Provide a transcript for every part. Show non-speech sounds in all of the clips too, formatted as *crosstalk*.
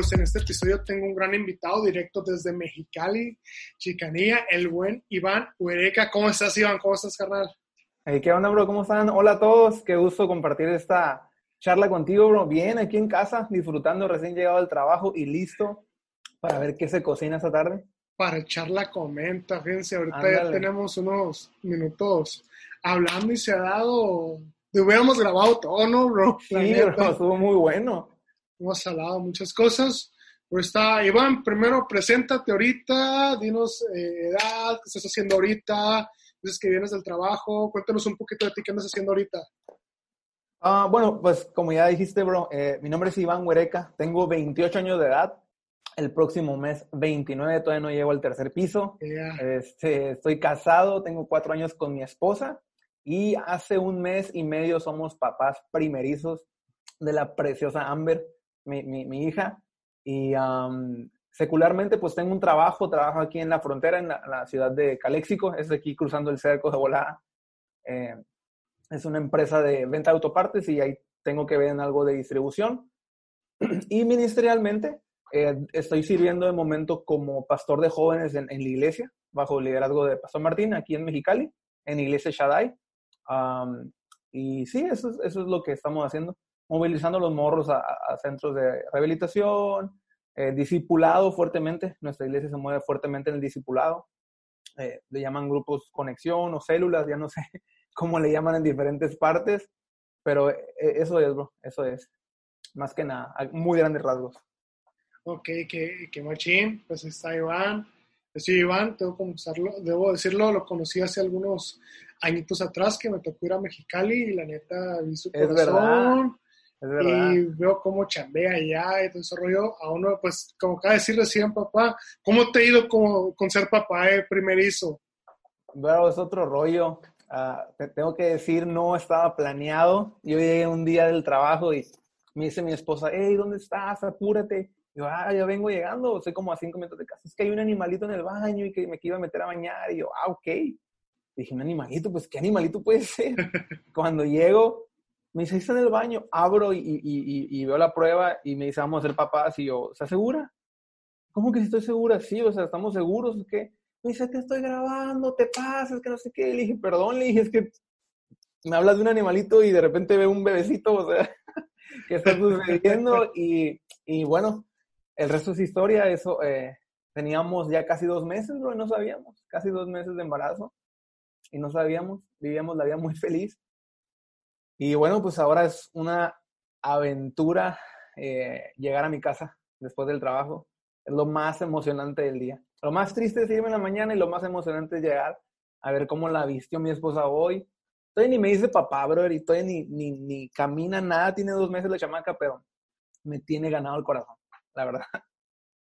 Pues en este episodio tengo un gran invitado directo desde Mexicali, Chicanía, el buen Iván Huereca. ¿Cómo estás, Iván? ¿Cómo estás, carnal? Hey, ¿Qué onda, bro? ¿Cómo están? Hola a todos. Qué gusto compartir esta charla contigo, bro. Bien, aquí en casa, disfrutando, recién llegado del trabajo y listo para ver qué se cocina esta tarde. Para echar la comenta, fíjense, ahorita ya tenemos unos minutos hablando y se ha dado hubiéramos grabado todo, ¿no, bro? Sí, bro, estuvo muy bueno. Hemos hablado muchas cosas. Pues está, Iván, primero preséntate ahorita, dinos eh, edad, qué estás haciendo ahorita, dices que vienes del trabajo, cuéntanos un poquito de ti, qué andas haciendo ahorita. Ah, bueno, pues como ya dijiste, bro, eh, mi nombre es Iván Huereca, tengo 28 años de edad, el próximo mes 29, todavía no llego al tercer piso, este, estoy casado, tengo cuatro años con mi esposa, y hace un mes y medio somos papás primerizos de la preciosa Amber, mi, mi, hija. Y secularmente, pues tengo un trabajo, trabajo aquí en la frontera, en la, ciudad de Caléxico, es aquí cruzando el cerco de volada. Eh, es una empresa de venta de autopartes y ahí tengo que ver en algo de distribución. *clears throat* Y ministerialmente, eh, estoy sirviendo de momento como pastor de jóvenes en, en, la iglesia, bajo el liderazgo de Pastor Martín, aquí en Mexicali, en Iglesia Shaddai y sí, eso es, eso es lo que estamos haciendo, movilizando los morros a, centros de rehabilitación, eh, discipulado fuertemente, nuestra iglesia se mueve fuertemente en el discipulado, eh, le llaman grupos conexión o células, ya no sé *laughs* cómo le llaman en diferentes partes, pero eh, eso es, bro, eso es, más que nada, muy grandes rasgos. Ok, que, que machín, pues está Iván. Sí, Iván, tengo que debo decirlo, lo conocí hace algunos añitos atrás que me tocó ir a Mexicali y la neta vi su corazón. Es verdad. Y veo cómo chambea allá y todo ese rollo. A uno, pues, como acaba de decir recién, papá, ¿cómo te ha ido con, con ser papá eh, primerizo? Bueno, es otro rollo. Ah, te tengo que decir, no estaba planeado. Yo llegué un día del trabajo y me dice mi esposa, hey, ¿dónde estás? Apúrate. Yo, ah, ya vengo llegando, estoy como a cinco minutos de casa. Es que hay un animalito en el baño y que me iba a meter a bañar. Y yo, ah, ok. Dije, un animalito, pues, ¿qué animalito puede ser? *laughs* Cuando llego, me dice, está en el baño. Abro y, y, veo la prueba y me dice, vamos a ser papás. Y yo, ¿estás segura? ¿Cómo que si estoy segura? Sí, o sea, ¿estamos seguros? ¿o qué? Me dice, te estoy grabando, te pasas, que no sé qué. Le dije, perdón, le dije, es que me hablas de un animalito y de repente veo un bebecito, o sea, *laughs* ¿qué está sucediendo? Y, y bueno, el resto es historia, eso, eh, teníamos ya casi dos meses, bro, y no sabíamos, casi dos meses de embarazo, y no sabíamos, vivíamos la vida muy feliz. Y bueno, pues ahora es una aventura eh, llegar a mi casa después del trabajo. Es lo más emocionante del día. Lo más triste es irme en la mañana y lo más emocionante es llegar a ver cómo la vistió mi esposa hoy. Todavía ni me dice papá, bro, y todavía ni, ni, ni camina nada, tiene dos meses la chamaca, pero me tiene ganado el corazón la verdad. *laughs*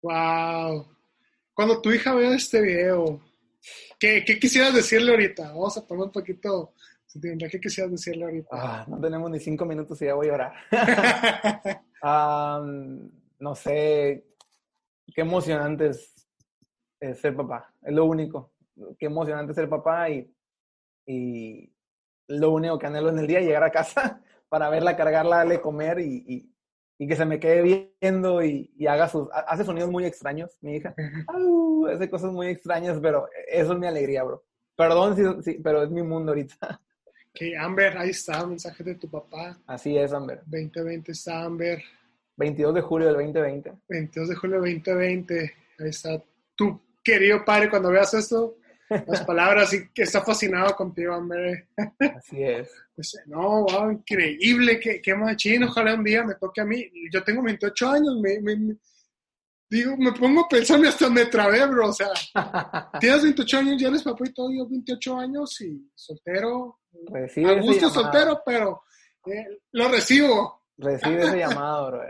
Wow. Cuando tu hija vea este video, ¿qué, qué quisieras decirle ahorita? Vamos a poner un poquito ¿Qué quisieras decirle ahorita? Ah, no tenemos ni cinco minutos y ya voy a llorar. *laughs* no sé, qué emocionante es, ser papá. Es lo único. Qué emocionante ser papá y, y lo único que anhelo en el día es llegar a casa *laughs* para verla, cargarla, darle comer y, y que se me quede viendo y, y, haga sus, hace sonidos muy extraños, mi hija. *laughs* hace cosas muy extrañas, pero eso es mi alegría, bro. Perdón, sí, pero es mi mundo ahorita. Que Amber, ahí está, mensaje de tu papá. Así es, Amber. 2020 está Amber. 22 de julio del 2020. 22 de julio del 2020. Ahí está tu querido padre cuando veas esto las *laughs* palabras y que está fascinado contigo, hombre. Así es. *laughs* Pues, no, wow, increíble, qué, qué machín, ojalá un día me toque a mí. Yo tengo 28 años, me, me, digo, me pongo a pensar, hasta me trabé, bro, o sea, *laughs* tienes 28 años, ya eres papá y todo, yo 28 años y soltero. Recibe a gusto soltero, pero eh, lo recibo. Recibe ese *laughs* llamado, bro.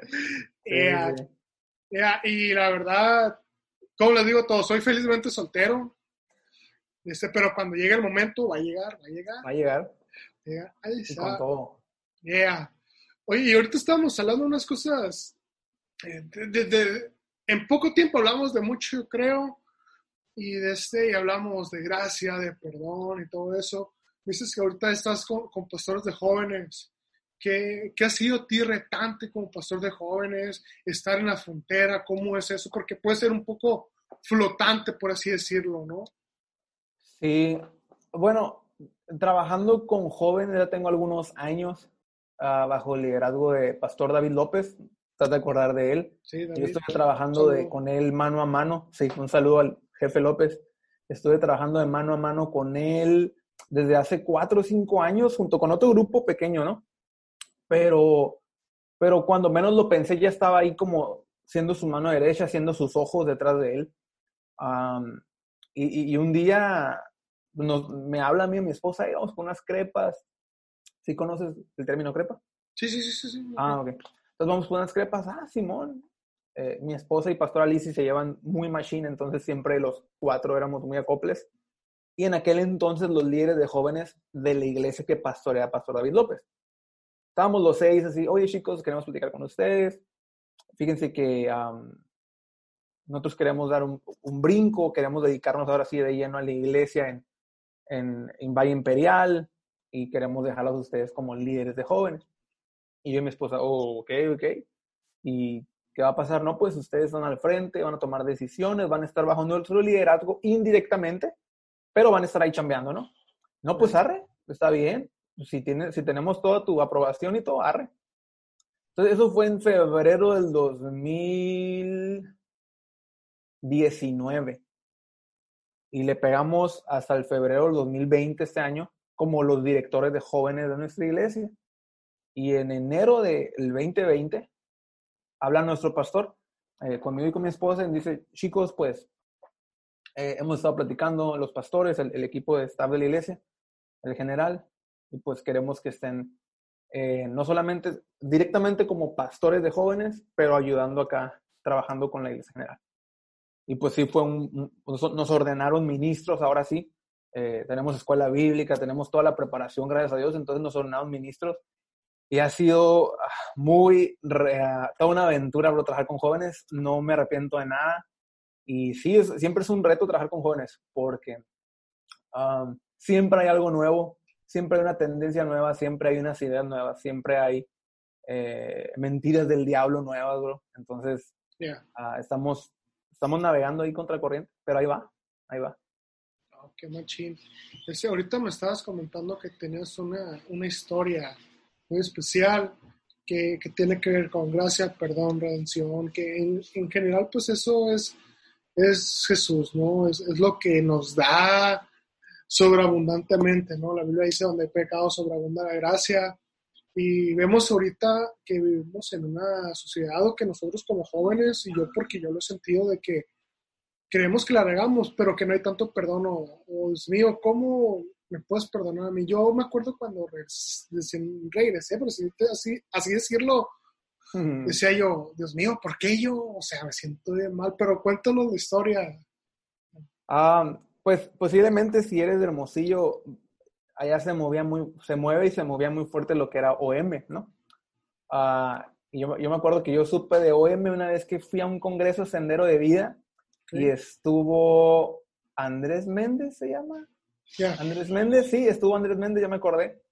y la verdad, como les digo todo, soy felizmente soltero este, pero cuando llegue el momento, va a llegar, va a llegar. Va a llegar. Ahí está. con todo. Yeah. Oye, y ahorita estamos hablando de unas cosas. Eh, en poco tiempo hablamos de mucho, yo creo. Y, de este, y hablamos de gracia, de perdón y todo eso. Dices que ahorita estás con, pastores de jóvenes. ¿qué, ¿qué, ha sido ti retante como pastor de jóvenes? Estar en la frontera, ¿cómo es eso? Porque puede ser un poco flotante, por así decirlo, ¿no? Sí, bueno, trabajando con jóvenes ya tengo algunos años uh, bajo el liderazgo de Pastor David López. ¿Estás de acordar de él? Sí, David. Yo estuve trabajando de, con él mano a mano. Sí, un saludo al jefe López. Estuve trabajando de mano a mano con él desde hace cuatro o cinco años junto con otro grupo pequeño, ¿no? Pero, pero cuando menos lo pensé ya estaba ahí como siendo su mano derecha, siendo sus ojos detrás de él. Um, y, y, un día nos, me habla a mí y mi esposa, y vamos con unas crepas. ¿Sí conoces el término crepa? Sí, sí, sí, sí. sí. Ah, ok. Entonces vamos con unas crepas. Ah, Simón. Eh, mi esposa y Pastora Alicia se llevan muy machine, entonces siempre los cuatro éramos muy acoples. Y en aquel entonces los líderes de jóvenes de la iglesia que pastorea Pastor David López. Estábamos los seis así, oye chicos, queremos platicar con ustedes. Fíjense que nosotros queremos dar un, un, brinco, queremos dedicarnos ahora sí de lleno a la iglesia en, en, en Valle Imperial y queremos dejarlos a ustedes como líderes de jóvenes. Y yo y mi esposa, oh, ok, ok. ¿Y qué va a pasar? No, pues ustedes van al frente, van a tomar decisiones, van a estar bajo nuestro liderazgo indirectamente, pero van a estar ahí chambeando, ¿no? No, pues arre, está bien. Si, tiene, si tenemos toda tu aprobación y todo, arre. Entonces, eso fue en febrero del 2019 y le pegamos hasta el febrero del 2020 este año como los directores de jóvenes de nuestra iglesia. Y en enero del 2020 habla nuestro pastor eh, conmigo y con mi esposa y dice, chicos, pues eh, hemos estado platicando los pastores, el, el, equipo de staff de la iglesia, el general, y pues queremos que estén eh, no solamente directamente como pastores de jóvenes, pero ayudando acá, trabajando con la iglesia general. Y pues sí, fue un, nos ordenaron ministros, ahora sí. Eh, tenemos escuela bíblica, tenemos toda la preparación, gracias a Dios, entonces nos ordenaron ministros. Y ha sido ah, muy, toda una aventura por trabajar con jóvenes, no me arrepiento de nada. Y sí, es, siempre es un reto trabajar con jóvenes, porque um, siempre hay algo nuevo, siempre hay una tendencia nueva, siempre hay unas ideas nuevas, siempre hay eh, mentiras del diablo nuevas, bro. Entonces, yeah. uh, estamos estamos navegando ahí contra corriente, pero ahí va, ahí va. Oh, qué machín. Ese, ahorita me estabas comentando que tenías una, una historia muy especial que, que, tiene que ver con gracia, perdón, redención, que en, en general pues eso es, es Jesús, ¿no? Es, es, lo que nos da sobreabundantemente, ¿no? La Biblia dice donde hay pecado sobreabunda la gracia, y vemos ahorita que vivimos en una sociedad o que nosotros como jóvenes, y yo porque yo lo he sentido de que creemos que la regamos, pero que no hay tanto perdón. O, oh, Dios mío, ¿cómo me puedes perdonar a mí? Yo me acuerdo cuando regresé, pero así, así decirlo, decía yo, Dios mío, ¿por qué yo? O sea, me siento bien mal, pero cuéntanos la historia. Ah, pues posiblemente si eres de Hermosillo, allá se movía muy, se mueve y se movía muy fuerte lo que era OM, ¿no? Uh, y yo, yo, me acuerdo que yo supe de OM una vez que fui a un congreso Sendero de Vida y estuvo Andrés Méndez, ¿se llama? Yeah. Andrés Méndez, sí, estuvo Andrés Méndez, ya me acordé.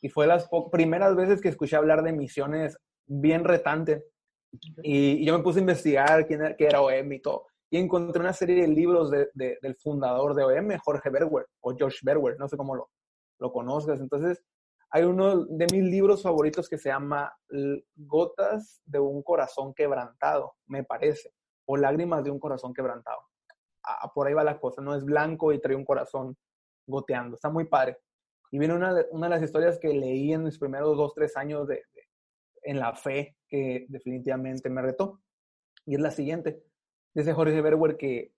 Y fue las primeras veces que escuché hablar de misiones bien retante. Y, y, yo me puse a investigar quién era, qué era OM y todo. Y encontré una serie de libros de, de, del fundador de OM, Jorge Berwer, o George Berwer, no sé cómo lo, lo conozcas. Entonces, hay uno de mis libros favoritos que se llama Gotas de un corazón quebrantado, me parece, o Lágrimas de un corazón quebrantado. Ah, por ahí va la cosa, no es blanco y trae un corazón goteando, está muy padre. Y viene una, una de las historias que leí en mis primeros dos, tres años de, de, en la fe que definitivamente me retó. Y es la siguiente. Dice Jorge Berwer que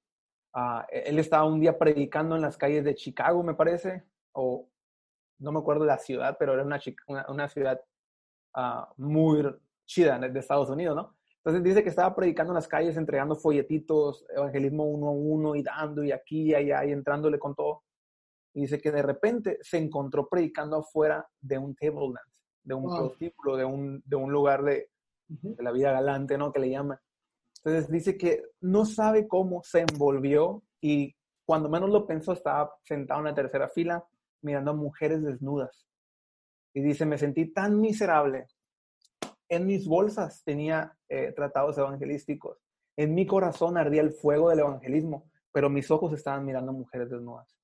uh, él estaba un día predicando en las calles de Chicago, me parece, o no me acuerdo la ciudad, pero era una, una, una ciudad uh, muy chida de Estados Unidos, ¿no? Entonces dice que estaba predicando en las calles, entregando folletitos, evangelismo uno a uno, y dando, y aquí, y allá, y entrándole con todo. Y dice que de repente se encontró predicando afuera de un table dance, de un wow. prostíbulo, de un, de un lugar de, uh -huh. de la vida galante, ¿no? Que le llaman. Entonces dice que no sabe cómo se envolvió y cuando menos lo pensó estaba sentado en la tercera fila mirando a mujeres desnudas. Y dice, me sentí tan miserable. En mis bolsas tenía eh, tratados evangelísticos. En mi corazón ardía el fuego del evangelismo, pero mis ojos estaban mirando mujeres desnudas.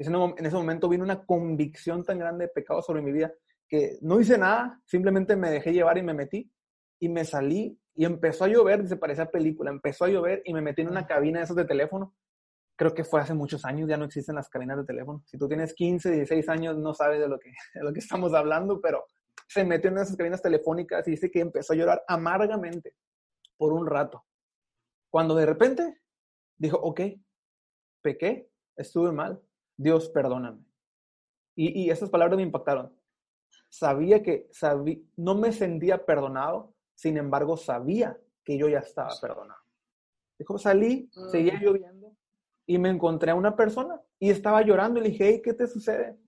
En ese momento vino una convicción tan grande de pecado sobre mi vida que no hice nada, simplemente me dejé llevar y me metí y me salí y empezó a llover, se parecía película, empezó a llover y me metí en una cabina de esos de teléfono. Creo que fue hace muchos años, ya no existen las cabinas de teléfono. Si tú tienes 15, 16 años, no sabes de lo que, *laughs* de lo que estamos hablando, pero se metió en esas cabinas telefónicas y dice que empezó a llorar amargamente por un rato. Cuando de repente dijo, ok, pequé, estuve mal, Dios perdóname. Y, y esas palabras me impactaron. Sabía que sabí, no me sentía perdonado, sin embargo sabía que yo ya estaba perdonado. Dijo, salí, seguía ah. lloviendo y me encontré a una persona y estaba llorando y le dije, hey, ¿qué te sucede?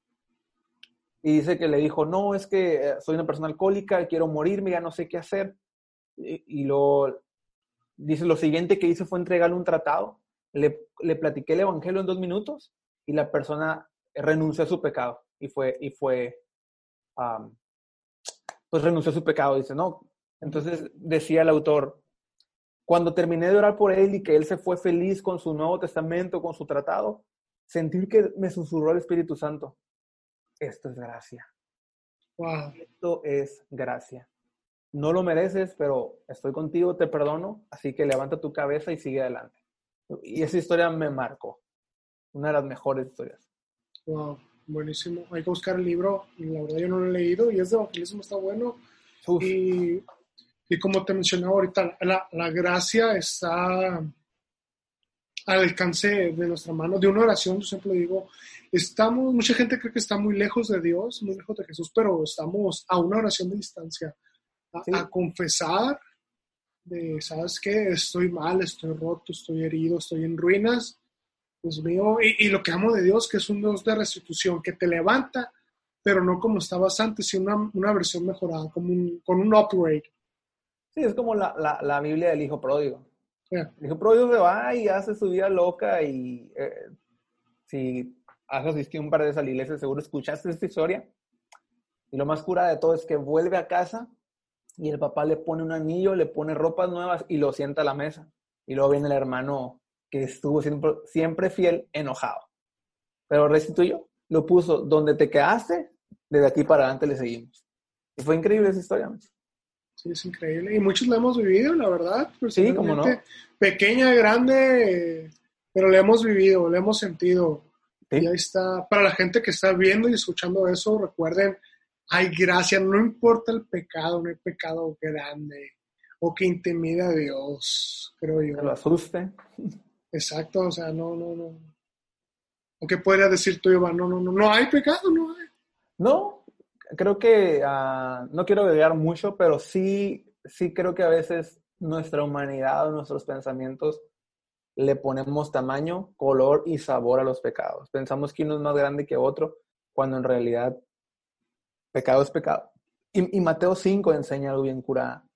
Y dice que le dijo, no, es que eh, soy una persona alcohólica, quiero morirme, ya no sé qué hacer. Y, lo, dice, lo siguiente que hice fue entregarle un tratado. Le, le platiqué el evangelio en dos minutos y la persona renunció a su pecado y fue, y fue, pues renunció a su pecado. Dice, no. Entonces decía el autor, cuando terminé de orar por él y que él se fue feliz con su Nuevo Testamento, con su tratado, sentir que me susurró el Espíritu Santo esto es gracia. Esto es gracia. No lo mereces, pero estoy contigo, te perdono, así que levanta tu cabeza y sigue adelante. Y esa historia me marcó. Una de las mejores historias. Wow, buenísimo. Hay que buscar el libro. La verdad yo no lo he leído y es de evangelismo, está bueno. Y, y, como te mencionaba ahorita, la, la gracia está al alcance de nuestra mano, de una oración, yo siempre digo, estamos, mucha gente cree que está muy lejos de Dios, muy lejos de Jesús, pero estamos a una oración de distancia, a, confesar de, ¿sabes qué? Estoy mal, estoy roto, estoy herido, estoy en ruinas, Dios mío, y, lo que amo de Dios, que es un Dios de restitución, que te levanta, pero no como estabas antes, sino una, versión mejorada, como un, con un upgrade. Sí, es como la, la, Biblia del hijo pródigo. El hijo pródigo se va y hace su vida loca y eh, si has asistido un par de veces a la iglesia, seguro escuchaste esta historia. Y lo más cura de todo es que vuelve a casa y el papá le pone un anillo, le pone ropas nuevas y lo sienta a la mesa. Y luego viene el hermano que estuvo siempre, siempre fiel, enojado. Pero restituyó, lo puso donde te quedaste, desde aquí para adelante le seguimos. Y fue increíble esa historia. Sí, es increíble. Y muchos la hemos vivido, la verdad. Sí, como no. Pequeña, grande, pero la hemos vivido, la hemos sentido. Y ahí está, para la gente que está viendo y escuchando eso, recuerden, hay gracia, no importa el pecado, no hay pecado grande o que intimida a Dios, creo yo. Que lo asuste. Exacto, o sea, no, no, no. ¿O qué podría decir tú, Iván? No, no, no, no hay pecado, no hay. No, creo que, uh, no quiero agregar mucho, pero sí, sí creo que a veces nuestra humanidad, nuestros pensamientos le ponemos tamaño, color y sabor a los pecados. Pensamos que uno es más grande que otro, cuando en realidad pecado es pecado. Y, Mateo 5 enseña algo bien curada.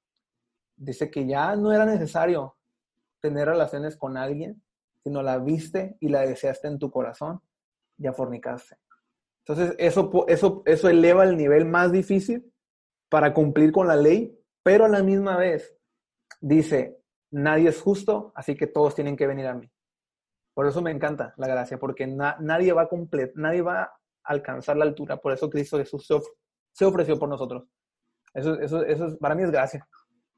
Dice que ya no era necesario tener relaciones con alguien, sino la viste y la deseaste en tu corazón, ya fornicaste. Entonces, eso, eso, eso eleva el nivel más difícil para cumplir con la ley, pero a la misma vez dice, nadie es justo, así que todos tienen que venir a mí. Por eso me encanta la gracia, porque nadie va a nadie va a alcanzar la altura. Por eso Cristo Jesús se, ofreció por nosotros. Eso, eso, eso para mí es gracia.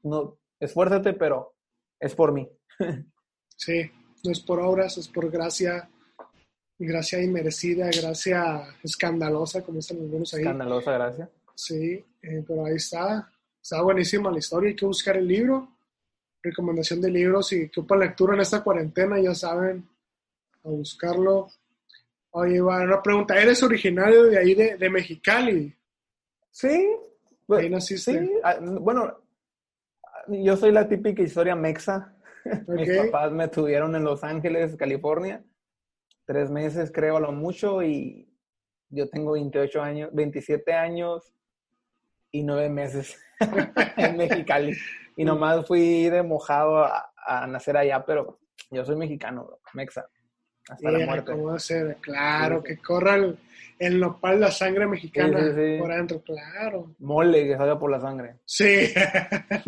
No, esfuérzate, pero es por mí. *laughs* sí, no es por obras, es por gracia, gracia inmerecida, gracia escandalosa, como están algunos ahí. Escandalosa gracia. Sí, eh, pero ahí está. Está buenísima la historia, hay que buscar el libro recomendación de libros y que ocupa lectura en esta cuarentena, ya saben, a buscarlo. Oye, Iván, una pregunta, ¿eres originario de ahí de, Mexicali? Sí. Ahí naciste. Sí, ah, bueno, yo soy la típica historia mexa. *laughs* Mis papás me tuvieron en Los Ángeles, California, tres meses creo a lo mucho y yo tengo 28 años, 27 años y nueve meses *laughs* en Mexicali. Y nomás fui de mojado a, nacer allá, pero yo soy mexicano, mexa. hasta la muerte. ¿Cómo? Claro, que corra el, el, nopal, la sangre mexicana por adentro, claro. Mole que salga por la sangre. Sí.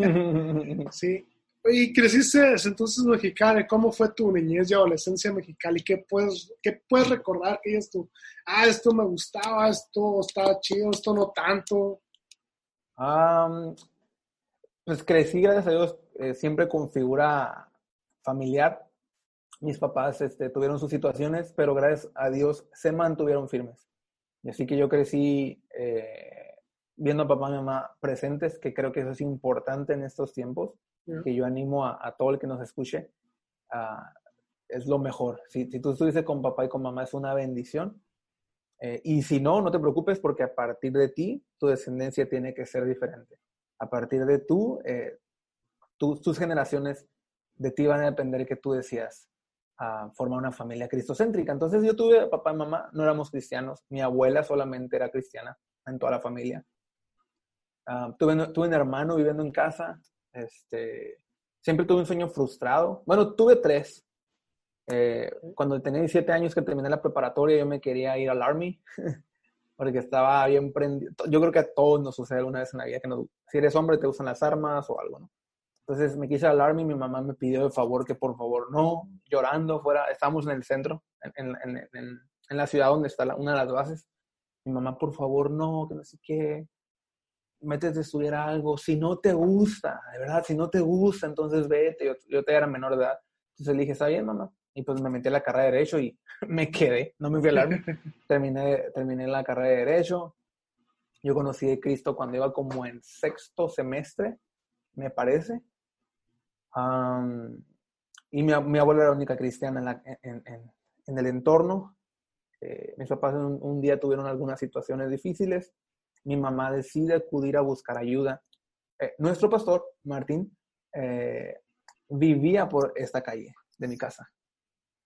*laughs* sí. Y creciste entonces mexicana, ¿cómo fue tu niñez y adolescencia mexicana? ¿Y qué puedes, qué puedes recordar que es tú? Ah, esto me gustaba, esto estaba chido, esto no tanto. pues crecí, gracias a Dios, eh, siempre con figura familiar. Mis papás este, tuvieron sus situaciones, pero gracias a Dios se mantuvieron firmes. Y así que yo crecí eh, viendo a papá y mamá presentes, que creo que eso es importante en estos tiempos que yo animo a, todo el que nos escuche, es lo mejor. Si, si, tú estuviste con papá y con mamá es una bendición. Eh, y si no, no te preocupes porque a partir de ti, tu descendencia tiene que ser diferente. A partir de tú, eh, tus generaciones de ti van a depender que tú decías formar una familia cristocéntrica. Entonces yo tuve papá y mamá, no éramos cristianos. Mi abuela solamente era cristiana en toda la familia. Tuve, tuve un hermano viviendo en casa, este, siempre tuve un sueño frustrado. Bueno, tuve tres. Eh, cuando tenía 17 años que terminé la preparatoria, yo me quería ir al Army, *laughs* porque estaba bien prendido. Yo creo que a todos nos sucede alguna vez en la vida que si eres hombre te usan las armas o algo, ¿no? Entonces me quise al Army, mi mamá me pidió de favor que por favor no, llorando fuera, estábamos en el centro, en, en, en, en la ciudad donde está una de las bases. Mi mamá, por favor, no, que no sé qué metes de estudiar algo, si no te gusta, de verdad, si no te gusta, entonces vete, yo, yo te era menor de edad. Entonces le dije, está bien, mamá. Y pues me metí a la carrera de Derecho y *laughs* me quedé, no me fui army. *laughs* terminé, terminé la carrera de Derecho. Yo conocí a Cristo cuando iba como en sexto semestre, me parece. y mi, mi abuela era la única cristiana en, en, en, el entorno. Eh, mis papás un, un día tuvieron algunas situaciones difíciles mi mamá decide acudir a buscar ayuda. Eh, nuestro pastor, Martín, eh, vivía por esta calle de mi casa.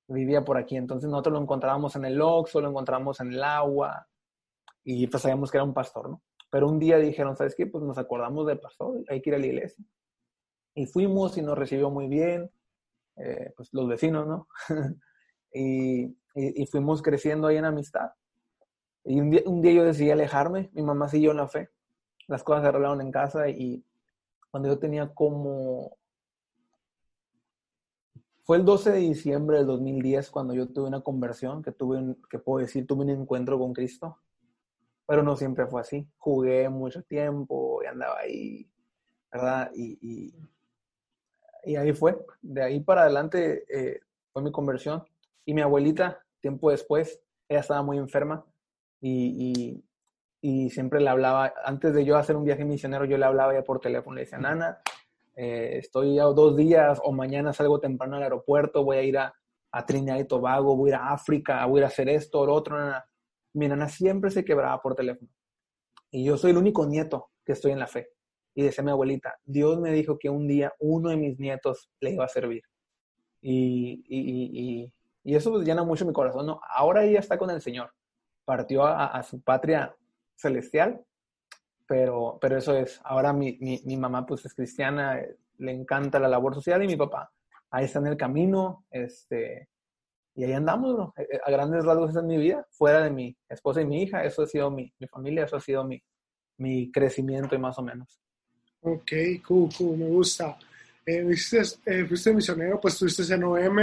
Vivía por aquí. Entonces nosotros lo encontrábamos en el Oxxo, lo encontramos en el agua y pues sabíamos que era un pastor, ¿no? Pero un día dijeron, ¿sabes qué? Pues nos acordamos del pastor, hay que ir a la iglesia. Y fuimos y nos recibió muy bien, eh, pues los vecinos, ¿no? *laughs* y, y fuimos creciendo ahí en amistad. Y un día, un día yo decidí alejarme, mi mamá siguió en la fe, las cosas se arreglaron en casa y cuando yo tenía como... Fue el 12 de diciembre del 2010 cuando yo tuve una conversión, que tuve, un, que puedo decir, tuve un encuentro con Cristo, pero no siempre fue así. Jugué mucho tiempo y andaba ahí, ¿verdad? Y, y, ahí fue. De ahí para adelante eh, fue mi conversión. Y mi abuelita, tiempo después, ella estaba muy enferma y, y, siempre le hablaba, antes de yo hacer un viaje misionero, yo le hablaba ya por teléfono, le decía, Nana, eh, estoy ya dos días o mañana salgo temprano al aeropuerto, voy a ir a, a Trinidad y Tobago, voy a ir a África, voy a ir a hacer esto o lo otro. Nana. Mi nana siempre se quebraba por teléfono. Y yo soy el único nieto que estoy en la fe. Y decía mi abuelita, Dios me dijo que un día uno de mis nietos le iba a servir. Y, y, y, y eso pues llena mucho mi corazón. ¿no? Ahora ella está con el Señor partió a, su patria celestial, pero, pero eso es, ahora mi, mi, mamá pues es cristiana, le encanta la labor social y mi papá ahí está en el camino, este, y ahí andamos, eh, eh, a grandes rasgos esa es mi vida, fuera de mi esposa y mi hija, eso ha sido mi, mi familia, eso ha sido mi, mi crecimiento y más o menos. Ok, cool, cool, me gusta. Eh, eh fuiste misionero, pues estuviste en OM.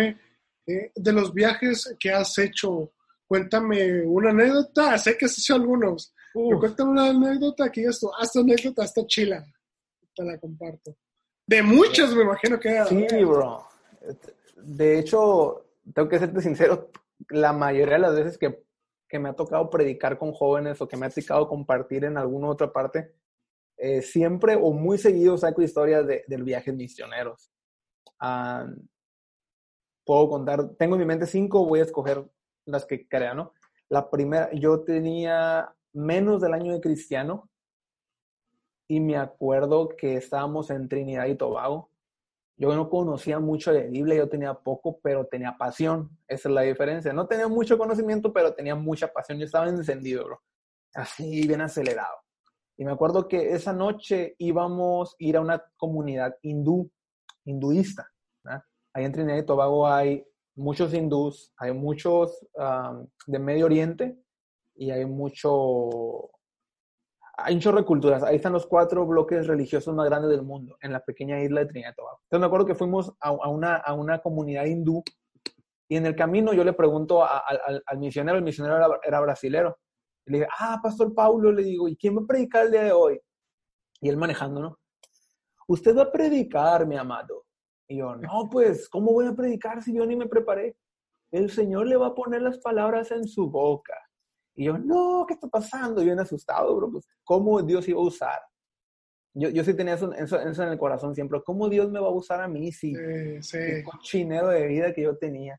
de los viajes que has hecho, cuéntame una anécdota, sé que has hecho algunos, pero cuéntame una anécdota que esto, hasta anécdota está chila, te la comparto. De muchas me imagino que Sí, bro. De hecho, tengo que serte sincero, la mayoría de las veces que, que me ha tocado predicar con jóvenes o que me ha tocado compartir en alguna otra parte, eh, siempre o muy seguido saco historias de, del viaje misioneros. Ah, puedo contar, tengo en mi mente cinco, voy a escoger las que crea, ¿no? La primera, yo tenía menos del año de cristiano y me acuerdo que estábamos en Trinidad y Tobago. Yo no conocía mucho de Biblia, yo tenía poco, pero tenía pasión. Esa es la diferencia. No tenía mucho conocimiento, pero tenía mucha pasión. Yo estaba encendido, bro. Así, bien acelerado. Y me acuerdo que esa noche íbamos a ir a una comunidad hindú, hinduista. Ahí en Trinidad y Tobago hay muchos hindús, hay muchos de Medio Oriente y hay mucho, hay un chorro de culturas. Ahí están los cuatro bloques religiosos más grandes del mundo, en la pequeña isla de Trinidad y Tobago. Entonces me acuerdo que fuimos a, una, a una comunidad hindú y en el camino yo le pregunto al misionero, el misionero era, era brasilero. le dije, ah, Pastor Paulo, le digo, ¿y quién va a predicar el día de hoy? Y él manejando, ¿no? Usted va a predicar, mi amado. Y yo, no, pues, ¿cómo voy a predicar si yo ni me preparé? El Señor le va a poner las palabras en su boca. Y yo, no, ¿qué está pasando? Yo bien asustado, bro, pues, ¿cómo Dios iba a usar? Yo, yo sí tenía eso, eso, en el corazón siempre. ¿Cómo Dios me va a usar a mí si sí, el cochinero de vida que yo tenía?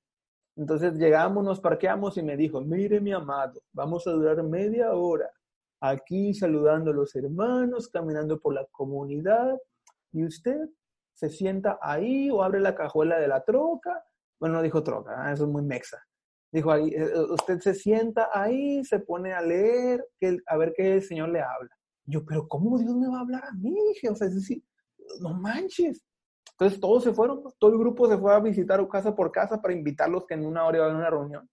Entonces llegamos, nos parqueamos y me dijo, mire mi amado, vamos a durar media hora aquí saludando a los hermanos, caminando por la comunidad y usted se sienta ahí o abre la cajuela de la troca. Bueno, no dijo troca, ¿eh? eso es muy mexa. Dijo ahí, eh, eh, usted se sienta ahí, se pone a leer, que, a ver qué el Señor le habla. Yo, pero ¿cómo Dios me va a hablar a mí? O sea, es decir, no manches. Entonces todos se fueron, todo el grupo se fue a visitar casa por casa para invitarlos que en una hora iba a una reunión.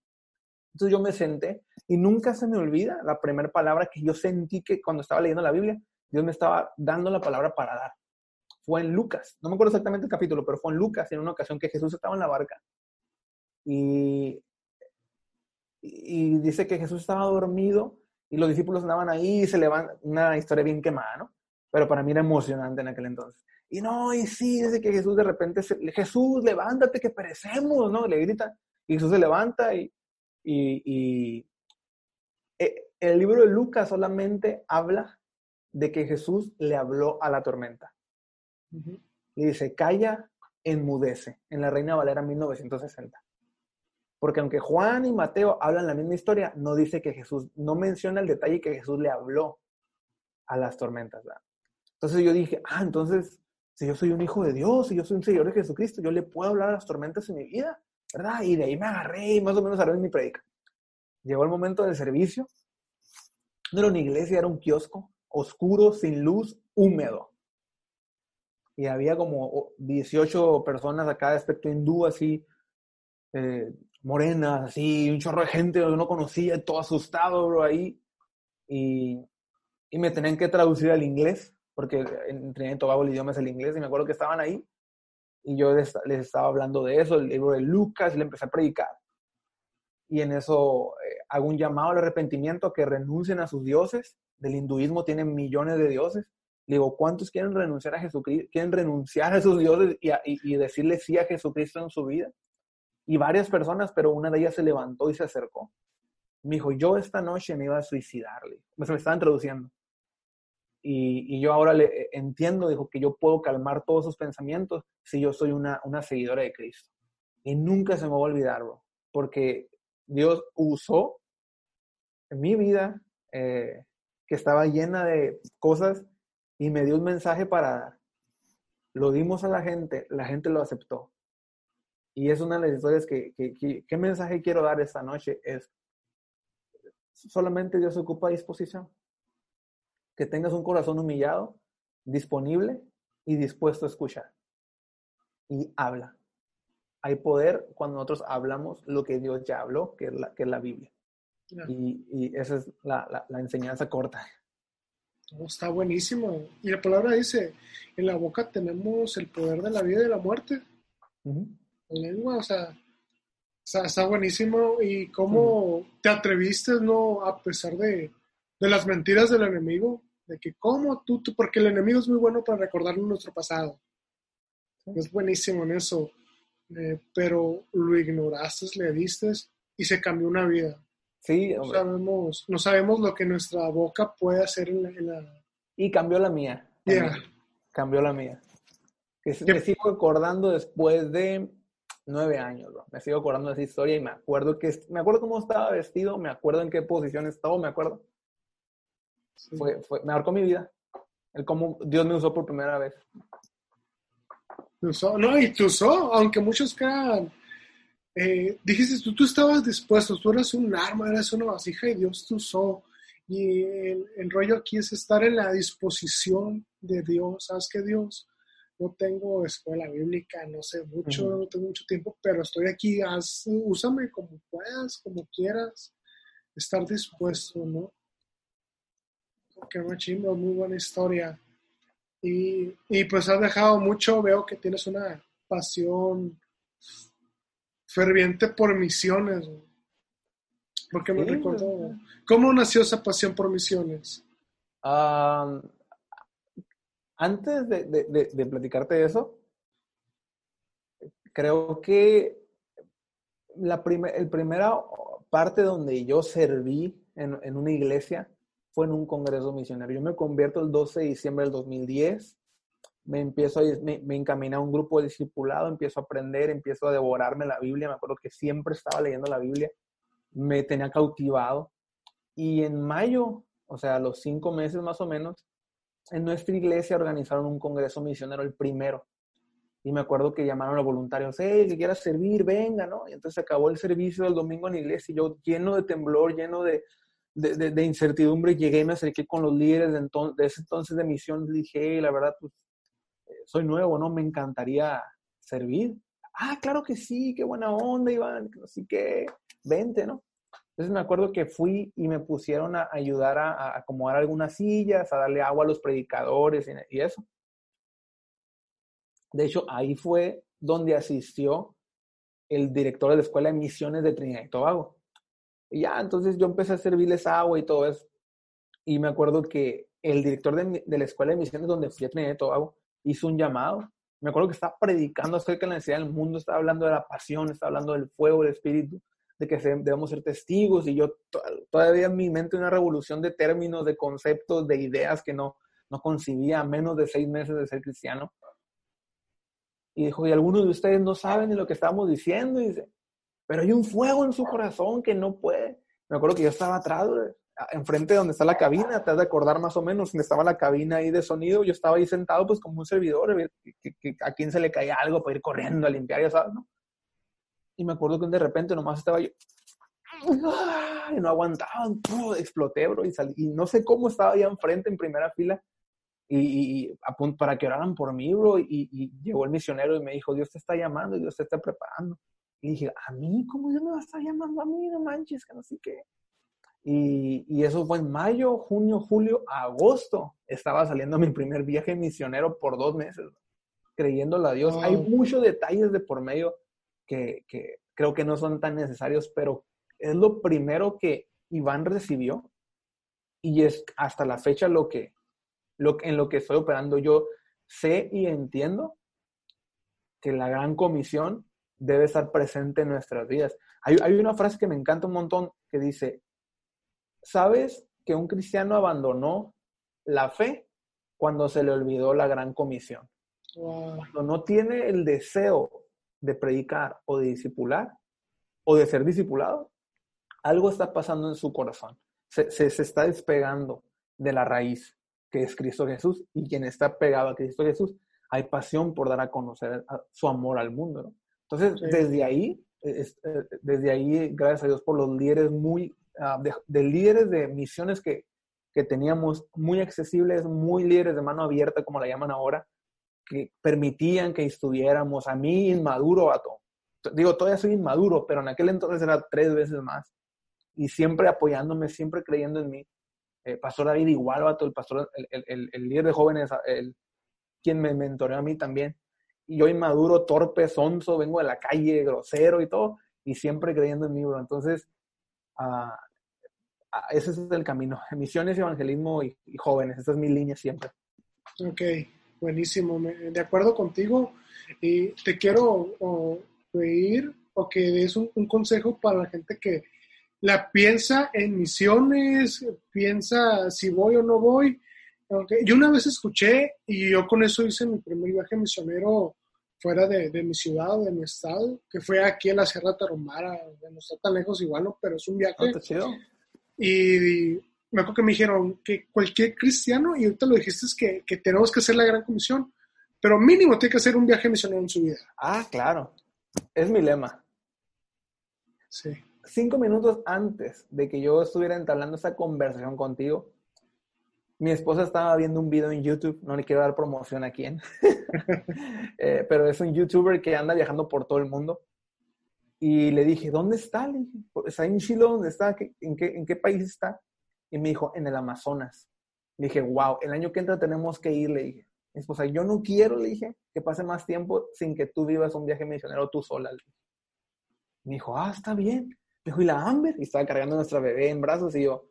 Entonces yo me senté y nunca se me olvida la primera palabra que yo sentí que cuando estaba leyendo la Biblia, Dios me estaba dando la palabra para dar fue en Lucas. No me acuerdo exactamente el capítulo, pero fue en Lucas, en una ocasión que Jesús estaba en la barca. Y, y dice que Jesús estaba dormido y los discípulos andaban ahí y se levantan, una historia bien quemada, ¿no? Pero para mí era emocionante en aquel entonces. Y no, y sí, dice que Jesús de repente, se, Jesús, levántate que perecemos, ¿no? Le grita. Y Jesús se levanta y, y, y eh, el libro de Lucas solamente habla de que Jesús le habló a la tormenta. Y dice, calla, enmudece, en la Reina Valera 1960. Porque aunque Juan y Mateo hablan la misma historia, no dice que Jesús, no menciona el detalle que Jesús le habló a las tormentas. Entonces yo dije, ah, entonces, si yo soy un hijo de Dios, si yo soy un seguidor de Jesucristo, yo le puedo hablar a las tormentas en mi vida, ¿verdad? Y de ahí me agarré y más o menos haré mi predica. Llegó el momento del servicio. No era una iglesia, era un kiosco, oscuro, sin luz, húmedo y había como 18 personas acá de aspecto hindú, así, eh, morenas, así, un chorro de gente que no conocía, todo asustado, bro, ahí. Y, y me tenían que traducir al inglés, porque en Trinidad y Tobago el idioma es el inglés, y me acuerdo que estaban ahí, y yo les, estaba hablando de eso, el libro de Lucas, y le empecé a predicar. Y en eso eh, hago un llamado al arrepentimiento que renuncien a sus dioses. Del hinduismo tienen millones de dioses le digo, ¿cuántos quieren renunciar a Jesucristo? Quieren renunciar a sus dioses y, y, decirle sí a Jesucristo en su vida. Y varias personas, pero una de ellas se levantó y se acercó. Me dijo, yo esta noche me iba a suicidarle. Me, me estaba introduciendo. Y, y, yo ahora le eh, entiendo, dijo, que yo puedo calmar todos sus pensamientos si yo soy una, una seguidora de Cristo. Y nunca se me va a olvidarlo, porque Dios usó mi vida, eh, que estaba llena de cosas y me dio un mensaje para dar. Lo dimos a la gente, la gente lo aceptó. Y es una de las historias que, ¿qué mensaje quiero dar esta noche? Es, solamente Dios ocupa disposición. Que tengas un corazón humillado, disponible y dispuesto a escuchar. Y habla. Hay poder cuando nosotros hablamos lo que Dios ya habló, que es la, que es la Biblia. Y, y, esa es la, la, la enseñanza corta está buenísimo. Y la palabra dice, en la boca tenemos el poder de la vida y de la muerte. La lengua, o sea, está, buenísimo. Y cómo te atreviste, ¿no? A pesar de, las mentiras del enemigo, de que cómo tú, porque el enemigo es muy bueno para recordarnos nuestro pasado. Es buenísimo en eso. Eh, pero lo ignoraste, le diste y se cambió una vida. Sí, no sabemos, no sabemos lo que nuestra boca puede hacer en la... Y cambió la mía. Cambió la mía. Que me sigo acordando después de nueve años, Me sigo acordando de esa historia y me acuerdo que me acuerdo cómo estaba vestido, me acuerdo en qué posición estaba, me acuerdo. Fue, fue, me marcó mi vida. El cómo Dios me usó por primera vez. no, y te usó, aunque muchos crean eh, dijiste tú, tú estabas dispuesto, tú eras un arma, eras una vasija y Dios te usó. Y el, rollo aquí es estar en la disposición de Dios. Sabes que Dios no tengo escuela bíblica, no sé mucho, no tengo mucho tiempo, pero estoy aquí, haz, úsame como puedas, como quieras, estar dispuesto, ¿no? Qué machino, muy buena historia. Y, y pues has dejado mucho, veo que tienes una pasión ferviente por misiones. Porque me recuerdo, ¿cómo nació esa pasión por misiones? antes de, de, de, platicarte eso, creo que la el primera parte donde yo serví en, en, una iglesia fue en un congreso misionero. Yo me convierto el 12 de diciembre del 2010, me empiezo me, me encaminé a un grupo discipulado, empiezo a aprender, empiezo a devorarme la Biblia. Me acuerdo que siempre estaba leyendo la Biblia, me tenía cautivado. Y en mayo, o sea, los cinco meses más o menos, en nuestra iglesia organizaron un congreso misionero, el primero. Y me acuerdo que llamaron a los voluntarios, hey, que quieras servir, venga, ¿no? Y entonces acabó el servicio del domingo en la iglesia y yo lleno de temblor, lleno de, de, incertidumbre, llegué y me acerqué con los líderes de, entonces, de ese entonces de misión. Dije, hey, la verdad, pues soy nuevo, ¿no? Me encantaría servir. Ah, claro que sí, qué buena onda, Iván, así que vente, ¿no? Entonces me acuerdo que fui y me pusieron a ayudar a, acomodar algunas sillas, a darle agua a los predicadores y, eso. De hecho, ahí fue donde asistió el director de la Escuela de Misiones de Trinidad y Tobago. Y ya, entonces yo empecé a servirles agua y todo eso. Y me acuerdo que el director de, de la Escuela de Misiones donde fui a Trinidad y Tobago hizo un llamado. Me acuerdo que estaba predicando acerca de la necesidad del mundo, estaba hablando de la pasión, estaba hablando del fuego, del espíritu de que debemos ser testigos y yo todavía en mi mente una revolución de términos, de conceptos, de ideas que no, no concibía a menos de seis meses de ser cristiano. Y dijo, y algunos de ustedes no saben ni lo que estamos diciendo, y dice, pero hay un fuego en su corazón que no puede. Me acuerdo que yo estaba atrás, enfrente de donde está la cabina, te has de acordar más o menos, donde estaba la cabina ahí de sonido, yo estaba ahí sentado pues como un servidor, a quién se le caía algo para ir corriendo a limpiar, ya sabes, ¿no? Y me acuerdo que de repente nomás estaba yo. Y no aguantaban, exploté, bro, y salí. Y no sé cómo estaba allá enfrente, en primera fila, y, y a punto, para que oraran por mí, bro. Y, llegó el misionero y me dijo, Dios te está llamando, Dios te está preparando. Y dije, ¿a mí? ¿Cómo Dios me va a estar llamando a mí? No manches, que no sé qué. Y, y, eso fue en mayo, junio, julio, agosto. Estaba saliendo mi primer viaje misionero por dos meses, creyéndole a Dios. Hay muchos detalles de por medio que, creo que no son tan necesarios, pero es lo primero que Iván recibió y es hasta la fecha lo que, lo, en lo que estoy operando. Yo sé y entiendo que la gran comisión debe estar presente en nuestras vidas. Hay, hay, una frase que me encanta un montón que dice, ¿sabes que un cristiano abandonó la fe cuando se le olvidó la gran comisión? Cuando no tiene el deseo de predicar o de discipular o de ser discipulado, algo está pasando en su corazón. Se, se, está despegando de la raíz que es Cristo Jesús y quien está pegado a Cristo Jesús, hay pasión por dar a conocer su amor al mundo. Entonces, desde ahí, eh, desde ahí, gracias a Dios por los líderes muy, ah, de, líderes de misiones que, que teníamos muy accesibles, muy líderes de mano abierta, como la llaman ahora, que permitían que estuviéramos. A mí, inmaduro, vato. Digo, todavía soy inmaduro, pero en aquel entonces era tres veces más. Y siempre apoyándome, siempre creyendo en mí. Eh, pastor David igual, vato, el pastor, el, el, el, líder de jóvenes, el, quien me mentoreó a mí también. Y yo inmaduro, torpe, sonso, vengo de la calle, grosero y todo, y siempre creyendo en mí, bro. Entonces, uh, ese es el camino. *laughs* Misiones, evangelismo y, y jóvenes. Esa es mi línea siempre. Ok. Buenísimo, de acuerdo contigo. Y te quiero pedir o que des un, consejo para la gente que la piensa en misiones, piensa si voy o no voy. Yo una vez escuché y yo con eso hice mi primer viaje misionero fuera de, mi ciudad de mi estado, que fue aquí en la Sierra Tarahumara, no está tan lejos igual, ¿no? pero es un viaje. Ah, y me acuerdo que me dijeron que cualquier cristiano, y ahorita lo dijiste, es que, que tenemos que hacer la gran comisión, pero mínimo tiene que hacer un viaje misionero en su vida. Ah, claro. Es mi lema. Sí. Cinco minutos antes de que yo estuviera entablando esa conversación contigo, mi esposa estaba viendo un video en YouTube, no le quiero dar promoción a quién, *laughs* eh, pero es un youtuber que anda viajando por todo el mundo. Y le dije, ¿dónde está? Le dije, ¿está en Chile? ¿Dónde está? ¿En qué, ¿En qué país está? Y me dijo, en el Amazonas. Le dije, wow, el año que entra tenemos que ir, le dije. Mi esposa, yo no quiero, le dije, que pase más tiempo sin que tú vivas un viaje misionero tú sola. Me dijo, ah, está bien. Me dijo, ¿y la Amber? Y estaba cargando a nuestra bebé en brazos y yo,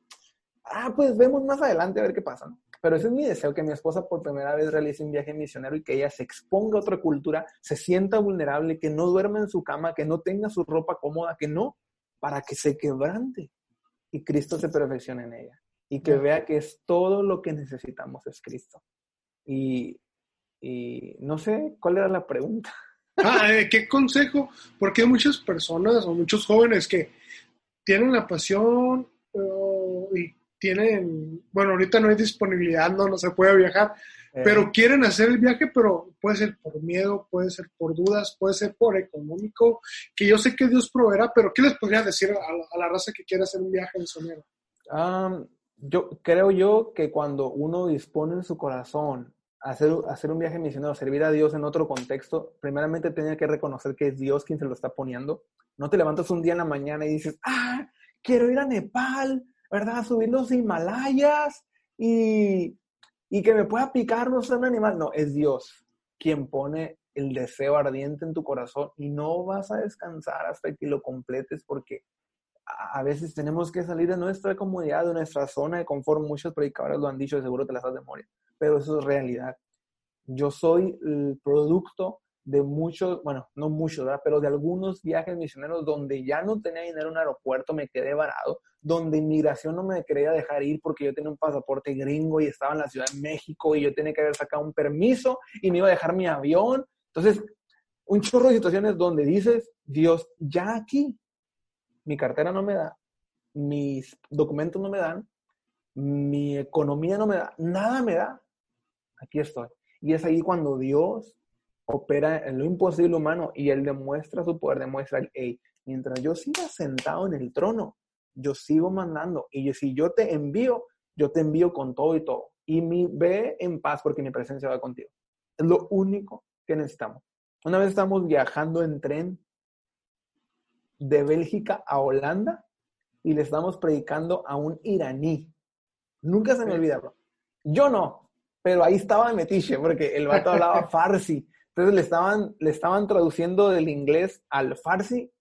ah, pues vemos más adelante a ver qué pasa. ¿no? Pero ese es mi deseo, que mi esposa por primera vez realice un viaje misionero y que ella se exponga a otra cultura, se sienta vulnerable, que no duerma en su cama, que no tenga su ropa cómoda, que no, para que se quebrante y Cristo se perfeccione en ella y que vea que es todo lo que necesitamos es Cristo. Y, y no sé cuál era la pregunta. *laughs* Ah, eh, ¿qué consejo? Porque hay muchas personas o muchos jóvenes que tienen la pasión y tienen, bueno, ahorita no hay disponibilidad, no, no se puede viajar, eh. pero quieren hacer el viaje, pero puede ser por miedo, puede ser por dudas, puede ser por económico, que yo sé que Dios proveerá, pero ¿qué les podría decir a, la raza que quiere hacer un viaje en sonero? yo creo yo que cuando uno dispone en su corazón hacer, hacer un viaje misionero, servir a Dios en otro contexto, primeramente tenía que reconocer que es Dios quien se lo está poniendo. No te levantas un día en la mañana y dices, ah, quiero ir a Nepal, ¿verdad? Subir los Himalayas y, y que me pueda picar, no sé, un animal. No, es Dios quien pone el deseo ardiente en tu corazón y no vas a descansar hasta que lo completes porque a veces tenemos que salir de nuestra comodidad, de nuestra zona de confort. Muchos predicadores lo han dicho, seguro te las das de memoria, pero eso es realidad. Yo soy el producto de muchos, bueno, no muchos, ¿verdad? pero de algunos viajes misioneros donde ya no tenía dinero en un aeropuerto, me quedé varado, donde inmigración no me quería dejar ir porque yo tenía un pasaporte gringo y estaba en la Ciudad de México y yo tenía que haber sacado un permiso y me iba a dejar mi avión. Entonces, un chorro de situaciones donde dices, Dios, ya aquí, mi cartera no me da, mis documentos no me dan, mi economía no me da, nada me da. Aquí estoy. Y es ahí cuando Dios opera en lo imposible humano y Él demuestra su poder, demuestra el, hey, mientras yo siga sentado en el trono, yo sigo mandando. Y si yo te envío, yo te envío con todo y todo. Y mi, ve en paz porque mi presencia va contigo. Es lo único que necesitamos. Una vez estamos viajando en tren de Bélgica a Holanda y le estamos predicando a un iraní. Nunca se me olvida, bro. Yo no, pero ahí estaba Metiche, porque el vato hablaba *laughs* farsi. Entonces le estaban, le estaban traduciendo del inglés al farsi,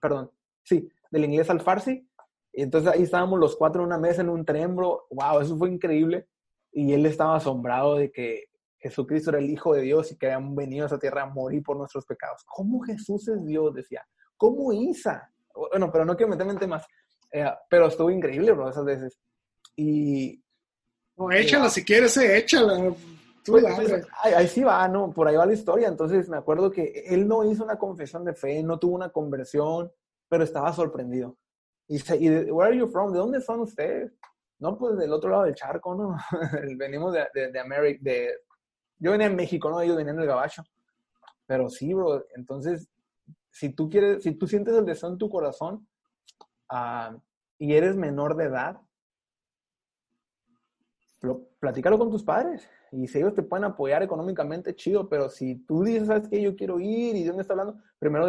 perdón, sí, del inglés al farsi. Y entonces ahí estábamos los cuatro en una mesa en un tren, bro. Wow, eso fue increíble. Y él estaba asombrado de que Jesucristo era el Hijo de Dios y que habían venido a esa tierra a morir por nuestros pecados. ¿Cómo Jesús es Dios? Decía. ¿Cómo Isa? Bueno, pero no quiero meterme en temas. Eh, pero estuvo increíble, bro, esas veces. Y. No, échala eh, si quieres, eh, échala. Pues, pues, ahí, sí va, ¿no? Por ahí va la historia. Entonces me acuerdo que él no hizo una confesión de fe, no tuvo una conversión, pero estaba sorprendido. Y, y where are you from? ¿De dónde son ustedes? No, pues del otro lado del charco, ¿no? *laughs* Venimos de, de, de América, de... Yo venía en México, ¿no? Ellos venían del Gabacho. Pero sí, bro, entonces si tú quieres, si tú sientes el deseo en tu corazón ah, y eres menor de edad, platícalo con tus padres. Y si ellos te pueden apoyar económicamente, chido, pero si tú dices, ¿sabes qué? Yo quiero ir y de dónde está hablando, primero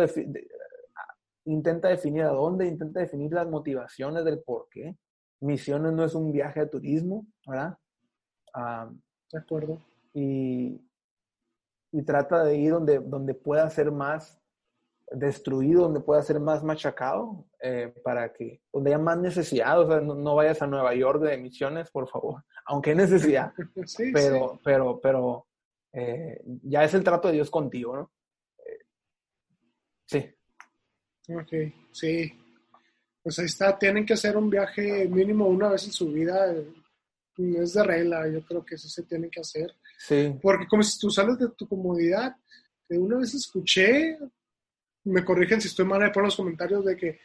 intenta definir a dónde, intenta definir las motivaciones del por qué. Misiones no es un viaje de turismo, ¿verdad? Ah, de acuerdo. Y, y trata de ir donde, donde pueda ser más destruido, donde pueda ser más machacado, eh, para que, donde haya más necesidad, o sea, no, vayas a Nueva York de emisiones, por favor, aunque hay necesidad, *laughs* pero, pero, pero, eh, ya es el trato de Dios contigo, ¿no? Eh, sí. Ok, sí. Pues ahí está, tienen que hacer un viaje mínimo una vez en su vida, no es de regla, yo creo que eso se tiene que hacer. Sí. Porque como si tú sales de tu comodidad, de una vez escuché me corrigen si estoy mal por los comentarios de que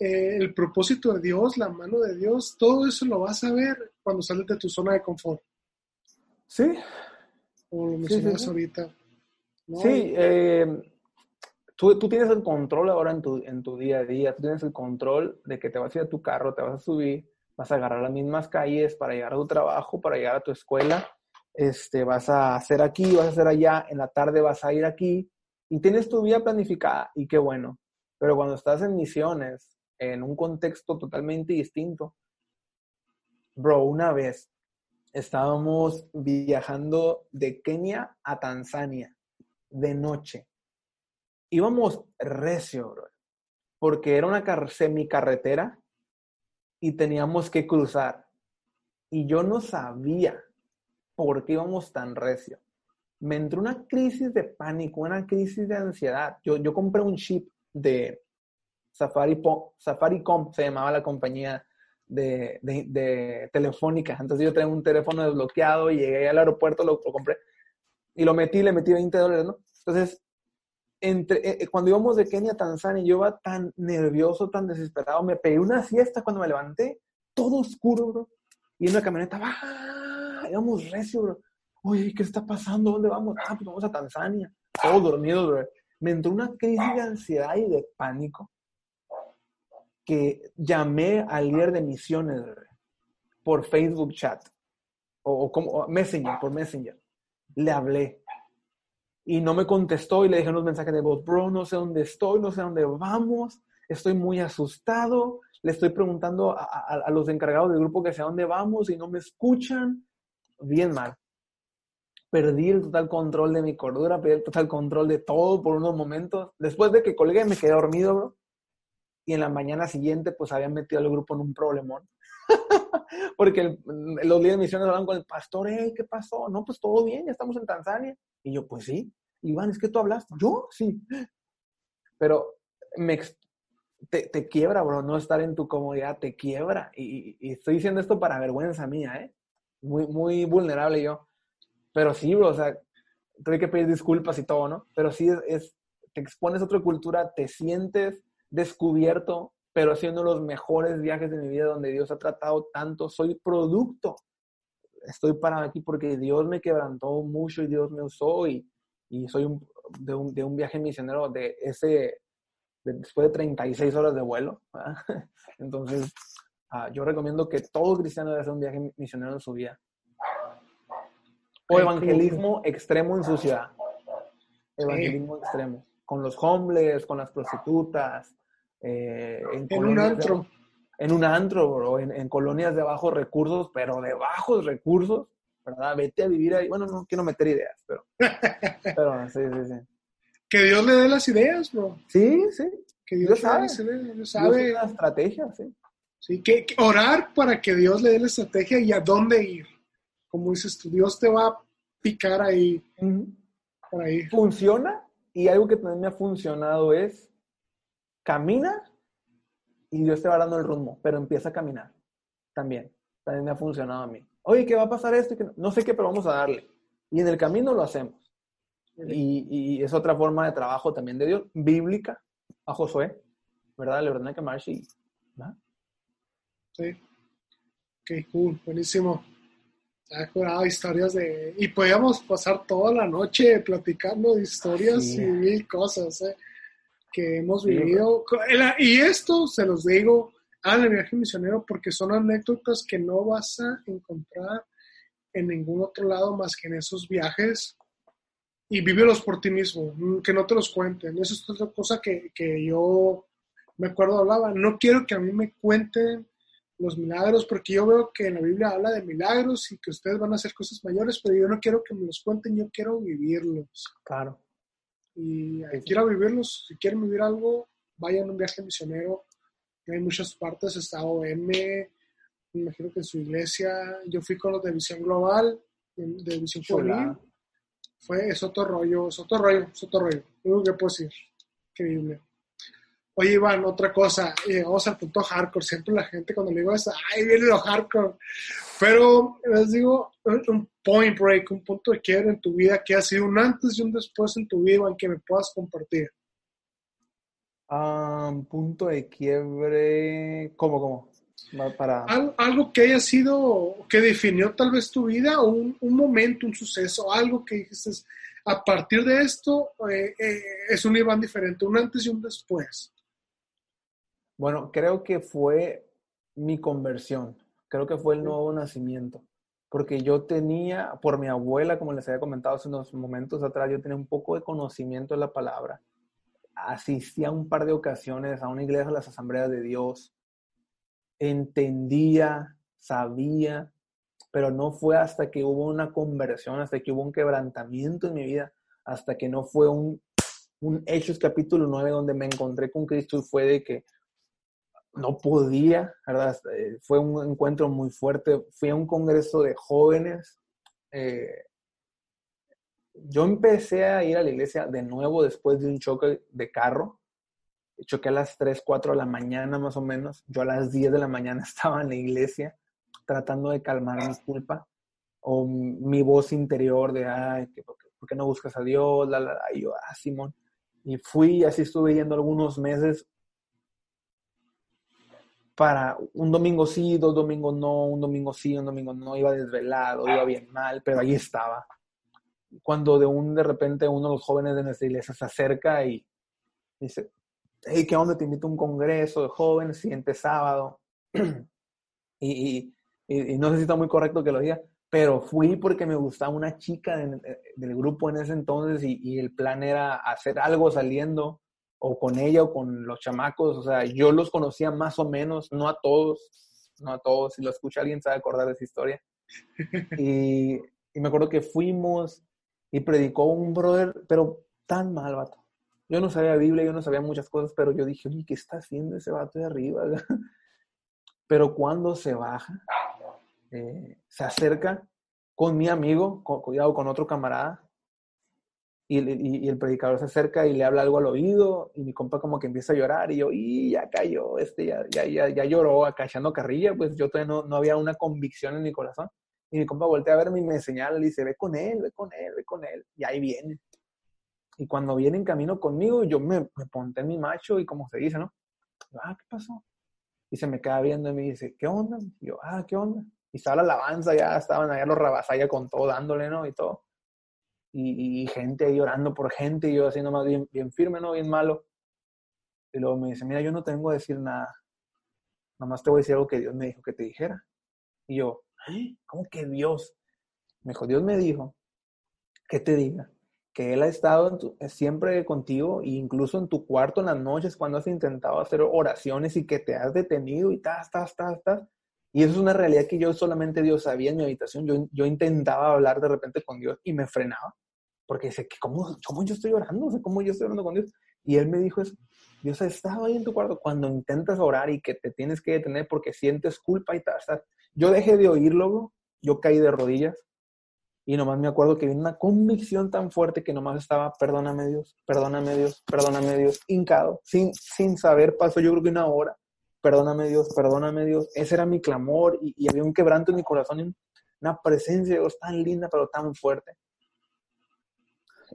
eh, el propósito de Dios, la mano de Dios, todo eso lo vas a ver cuando sales de tu zona de confort. Sí. Como lo mencionas ahorita. Sí, eh, tú, tú, tienes el control ahora en tu, en tu día a día, tú tienes el control de que te vas a ir a tu carro, te vas a subir, vas a agarrar las mismas calles para llegar a tu trabajo, para llegar a tu escuela, este, vas a hacer aquí, vas a hacer allá, en la tarde vas a ir aquí y tienes tu vida planificada y qué bueno. Pero cuando estás en misiones, en un contexto totalmente distinto, bro, una vez estábamos viajando de Kenia a Tanzania de noche. Íbamos recio, bro, porque era una semicarretera y teníamos que cruzar. Y yo no sabía por qué íbamos tan recio. Me entró una crisis de pánico, una crisis de ansiedad. Yo, yo compré un chip de Safari, Safaricom, se llamaba la compañía de, de, telefónica. Entonces yo tenía un teléfono desbloqueado y llegué al aeropuerto, lo, compré y lo metí, le metí 20 dólares, ¿no? Entonces, entre, eh, eh, cuando íbamos de Kenia a Tanzania, yo iba tan nervioso, tan desesperado, me pegué una siesta cuando me levanté, todo oscuro, bro. Y en la camioneta, ¡ah! íbamos recio, bro. Oye, ¿qué está pasando? ¿Dónde vamos? Ah, pues vamos a Tanzania. Todo dormido, bro. Me entró una crisis de ansiedad y de pánico que llamé al líder de misiones por Facebook chat o, como Messenger, por Messenger. Le hablé y no me contestó y le dejé unos mensajes de voz, bro, no sé dónde estoy, no sé dónde vamos, estoy muy asustado, le estoy preguntando a, a los encargados del grupo que sé dónde vamos y no me escuchan. Bien mal. Perdí el total control de mi cordura, perdí el total control de todo por unos momentos. Después de que colgué me quedé dormido, bro y en la mañana siguiente pues habían metido al grupo en un problemón. *laughs* Porque los líderes de misiones hablan con el pastor, hey, ¿qué pasó? No, pues todo bien, ya estamos en Tanzania. Y yo, pues sí. Iván, es que tú hablaste. Yo, sí. Pero me, te, quiebra, bro, no estar en tu comodidad, te quiebra. Y, estoy diciendo esto para vergüenza mía, ¿eh? Muy, muy vulnerable yo. Pero sí, bro, o sea, tuve que pedir disculpas y todo, ¿no? Pero sí, es te expones a otra cultura, te sientes descubierto, pero haciendo los mejores viajes de mi vida donde Dios ha tratado tanto. Soy producto. Estoy parado aquí porque Dios me quebrantó mucho y Dios me usó y, y soy de, un, de, un, viaje misionero de ese, después de 36 horas de vuelo. *laughs* Entonces, ah, yo recomiendo que todo cristiano debe hacer un viaje misionero en su vida. O evangelismo extremo en su ciudad. Evangelismo extremo. Con los homeless, con las prostitutas, eh, en, un antro. en un antro, o en, colonias de bajos recursos, pero de bajos recursos, ¿verdad? Vete a vivir ahí. Bueno, no quiero meter ideas, pero. *laughs* pero sí, sí, sí. Que Dios le dé las ideas, bro. Sí, sí. Que Dios, sabe. Dios sabe. la estrategia, sí. Sí, que, orar para que Dios le dé la estrategia y a dónde ir. Como dices tú, Dios te va a picar ahí. ahí. Funciona y algo que también me ha funcionado es camina y Dios te va dando el rumbo, pero empieza a caminar también. También me ha funcionado a mí. Oye, ¿qué va a pasar esto? No sé qué, pero vamos a darle. Y en el camino lo hacemos. Y, es otra forma de trabajo también de Dios, bíblica, a Josué, ¿verdad? Le verdad que Marchi. Sí. Qué cool, buenísimo. Ha jurado historias de. Y podíamos pasar toda la noche platicando de historias y mil cosas, ¿eh? Que hemos vivido. Y esto se los digo, al viaje misionero porque son anécdotas que no vas a encontrar en ningún otro lado más que en esos viajes y vívelos por ti mismo, mm, que no te los cuenten. Esa es otra cosa que, que yo me acuerdo hablaba. No quiero que a mí me cuenten los milagros, porque yo veo que en la Biblia habla de milagros y que ustedes van a hacer cosas mayores, pero yo no quiero que me los cuenten, yo quiero vivirlos. Claro y quiero vivirlos. Si quieren vivir algo, vayan a un viaje misionero. Hay muchas partes, está OM, me imagino que en su iglesia. Yo fui con los de Visión Global, de Visión Juvenil. Fue, es otro rollo, es otro rollo, es otro rollo. Lo que puedo decir. Increíble. Oye, Iván, otra cosa, llegamos al punto hardcore. Siempre la gente cuando le digo eso, ay, viene lo hardcore. Pero les digo, un point break, un punto de quiebre en tu vida que ha sido un antes y un después en tu vida, Iván, que me puedas compartir. un punto de quiebre, ¿cómo, cómo? Para... algo que haya sido, que definió tal vez tu vida, o un, momento, un suceso, algo que dijiste, a partir de esto eh, eh, es un Iván diferente, un antes y un después. Bueno, creo que fue mi conversión. creo que fue el nuevo nacimiento, porque yo tenía, por mi abuela, como les había comentado hace unos momentos atrás, yo tenía un poco de conocimiento de la palabra. Asistía un par de ocasiones a una iglesia, a las asambleas de Dios. Entendía, sabía, pero no fue hasta que hubo una conversión, hasta que hubo un quebrantamiento en mi vida, hasta que no fue un, un Hechos capítulo 9 donde me encontré con Cristo y fue de que no podía, ¿verdad? Eh, fue un encuentro muy fuerte. Fui a un congreso de jóvenes. Eh, yo empecé a ir a la iglesia de nuevo después de un choque de carro. Choqué a las 3, 4 de la mañana más o menos. Yo a las 10 de la mañana *laughs* estaba en la iglesia tratando de calmar mi culpa o mi voz interior de, ay, ¿por qué no buscas a Dios? La, la, Y yo, ah, Simón. Y fui, así estuve yendo algunos meses para un domingo sí, dos domingos no, un domingo sí, un domingo no, iba desvelado, iba bien mal, pero ahí estaba. Cuando de un de repente uno de los jóvenes de nuestra iglesia se acerca y dice, hey, ¿qué onda? Te invito a un congreso de jóvenes, siguiente sábado. *clears throat* y, y, no sé si está muy correcto que lo diga, pero fui porque me gustaba una chica del grupo en ese entonces y, y el plan era hacer algo saliendo o con ella o con los chamacos, o sea, yo los conocía más o menos, no a todos, no a todos, si lo escucha alguien sabe acordar de esa historia. *laughs* Y, y me acuerdo que fuimos y predicó un brother, pero tan mal, vato. Yo no sabía Biblia, yo no sabía muchas cosas, pero yo dije, oye, ¿qué está haciendo ese vato de arriba? *laughs* pero cuando se baja, eh, se acerca con mi amigo, con, cuidado con otro camarada, y, el predicador se acerca y le habla algo al oído y mi compa como que empieza a llorar y yo, y ya cayó, este ya, ya, ya, ya lloró acachando carrilla, pues yo todavía no, no, había una convicción en mi corazón. Y mi compa voltea a verme y me señala y dice, ve con él, ve con él, ve con él. Y ahí viene. Y cuando viene en camino conmigo, yo me, me en mi macho y como se dice, ¿no? Ah, ¿qué pasó? Y se me queda viendo y me dice, ¿qué onda? Y yo, ah, ¿qué onda? Y estaba la alabanza, ya estaban allá los rabasaya con todo dándole, ¿no? Y todo y, gente ahí llorando por gente y yo haciendo más bien, bien firme, ¿no? Bien malo. Y luego me dice, mira, yo no tengo que decir nada. Nomás te voy a decir algo que Dios me dijo que te dijera. Y yo, ¿cómo que Dios? Me dijo, Dios me dijo que te diga que Él ha estado siempre contigo e incluso en tu cuarto en las noches cuando has intentado hacer oraciones y que te has detenido y estás, estás, estás, estás. Y eso es una realidad que yo solamente Dios sabía en mi habitación. Yo, yo intentaba hablar de repente con Dios y me frenaba. Porque dice, ¿cómo, ¿cómo yo estoy orando? ¿Cómo yo estoy orando con Dios? Y él me dijo eso. Dios ha estado ahí en tu cuarto cuando intentas orar y que te tienes que detener porque sientes culpa y tal. Yo dejé de oírlo, yo caí de rodillas y nomás me acuerdo que vino una convicción tan fuerte que nomás estaba, perdóname Dios, perdóname Dios, perdóname Dios, hincado, sin, sin saber, pasó yo creo que una hora perdóname Dios, perdóname Dios. Ese era mi clamor y, había un quebranto en mi corazón, una presencia de Dios tan linda pero tan fuerte.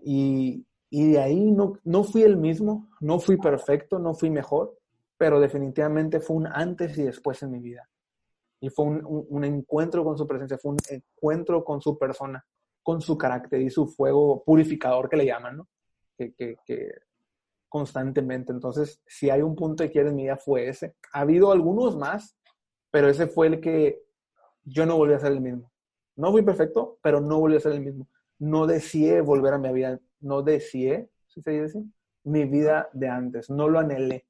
Y, de ahí no, no fui el mismo, no fui perfecto, no fui mejor, pero definitivamente fue un antes y después en mi vida. Y fue un, encuentro con su presencia, fue un encuentro con su persona, con su carácter y su fuego purificador que le llaman, ¿no? Que, que, que constantemente. Entonces, si hay un punto de quiebre en mi vida fue ese. Ha habido algunos más, pero ese fue el que yo no volví a ser el mismo. No fui perfecto, pero no volví a ser el mismo. No deseé volver a mi vida, no deseé, si mi vida de antes, no lo anhelé.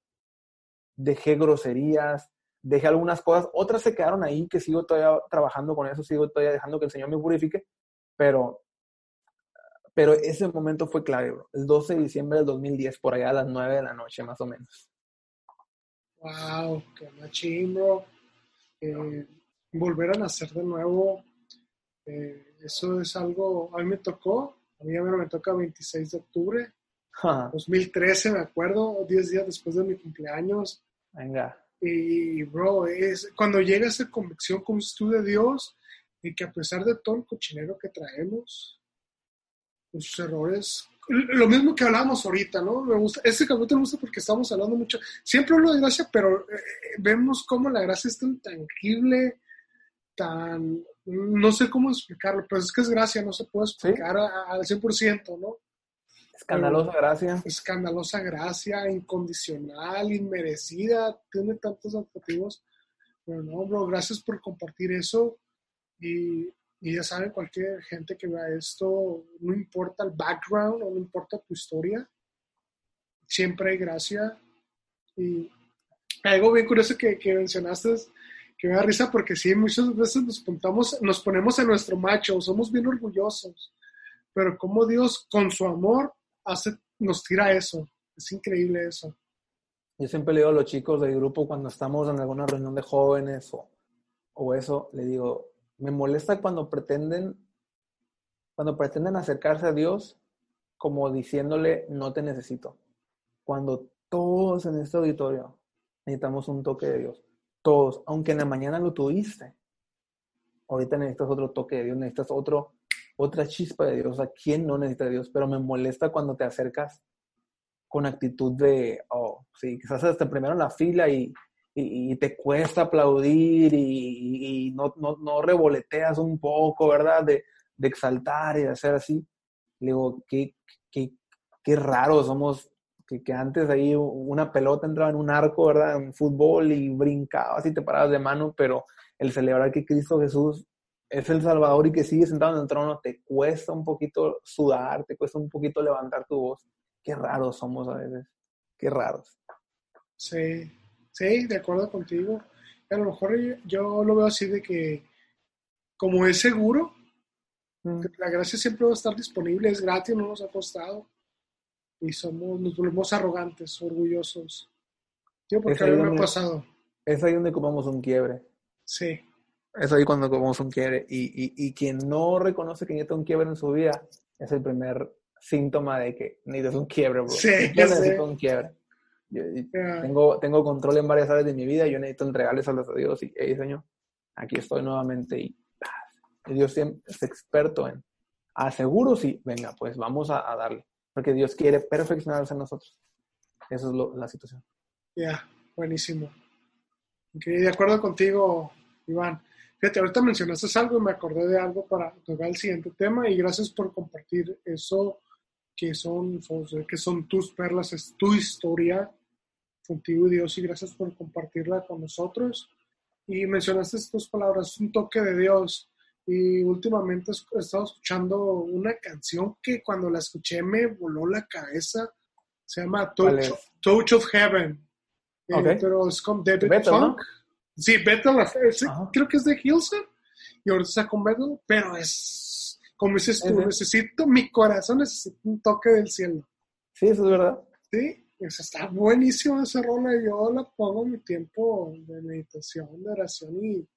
Dejé groserías, dejé algunas cosas, otras se quedaron ahí, que sigo todavía trabajando con eso, sigo todavía dejando que el Señor me purifique, pero pero ese momento fue clave, bro. El 12 de diciembre del 2010, por allá a las 9 de la noche, más o menos. Wow, qué machín, bro. Eh, volver a nacer de nuevo, eh, eso es algo, a mí me tocó, a mí me toca 26 de octubre, 2013 me acuerdo, 10 días después de mi cumpleaños. Venga. Y, bro, es cuando llega esa convicción como tú de Dios y que a pesar de todo el cochinero que traemos, sus errores. Lo mismo que hablábamos ahorita, ¿no? Me gusta, este capítulo me gusta porque estamos hablando mucho, siempre hablo de gracia, pero eh, vemos cómo la gracia es tan tangible, tan, no sé cómo explicarlo, pero es que es gracia, no se puede explicar al 100%, ¿no? Escandalosa gracia. Escandalosa gracia, incondicional, inmerecida, tiene tantos adjetivos, Pero no, bro, gracias por compartir eso. Y, y ya saben, cualquier gente que vea esto, no importa el background o no importa tu historia, siempre hay gracia. Y algo bien curioso que, que mencionaste es que me da risa porque sí, muchas veces nos, puntamos, nos ponemos en nuestro macho, somos bien orgullosos, pero como Dios con su amor hace, nos tira eso. Es increíble eso. Yo siempre le digo a los chicos del grupo cuando estamos en alguna reunión de jóvenes o, o eso, le digo, me molesta cuando pretenden, cuando pretenden acercarse a Dios como diciéndole, no te necesito. Cuando todos en este auditorio necesitamos un toque de Dios. Todos, aunque en la mañana lo tuviste. Ahorita necesitas otro toque de Dios, necesitas otro, otra chispa de Dios. ¿A quién no necesita Dios? Pero me molesta cuando te acercas con actitud de, oh, sí, quizás hasta primero en la fila y, y, te cuesta aplaudir y, y no, no, no, revoloteas un poco, ¿verdad? De, de, exaltar y de hacer así. Le digo, qué, qué, qué raro somos, que, que, antes ahí una pelota entraba en un arco, ¿verdad? En fútbol y brincabas y te parabas de mano, pero el celebrar que Cristo Jesús es el Salvador y que sigue sentado en el trono, te cuesta un poquito sudar, te cuesta un poquito levantar tu voz. Qué raros somos a veces, qué raros. Sí, Sí, de acuerdo contigo. A lo mejor yo lo veo así de que como es seguro, mm. la gracia siempre va a estar disponible, es gratis, no nos ha costado. Y somos, nos volvemos arrogantes, orgullosos. Yo porque a mí me ha pasado. Es ahí donde comamos un quiebre. Sí. Es ahí cuando comamos un quiebre. Y, y, y quien no reconoce que necesita un quiebre en su vida, es el primer síntoma de que necesitas un quiebre, bro. Sí, yo necesito un quiebre. Yo, tengo, tengo control en varias áreas de mi vida, yo necesito entregarles a los a Dios y, hey, Señor, aquí estoy nuevamente y, Dios siempre es experto en, aseguro sí, venga, pues vamos a, darle, porque Dios quiere perfeccionarse en nosotros. Esa es la situación. Ya, buenísimo. de acuerdo contigo, Iván. Fíjate, ahorita mencionaste algo y me acordé de algo para tocar el siguiente tema y gracias por compartir eso que son, que son tus perlas, es tu historia contigo Dios y gracias por compartirla con nosotros. Y mencionaste estas palabras, un toque de Dios. Y últimamente he estado escuchando una canción que cuando la escuché me voló la cabeza. Se llama Touch, of Heaven. Eh, pero es con David Funk. Sí, Bethel, creo que es de Hilson. Y ahorita está con Bethel, pero es como dices tú, necesito, mi corazón necesita un toque del cielo. Sí, eso es verdad. Sí, está buenísimo esa rola. Yo la pongo en mi tiempo de meditación, de oración y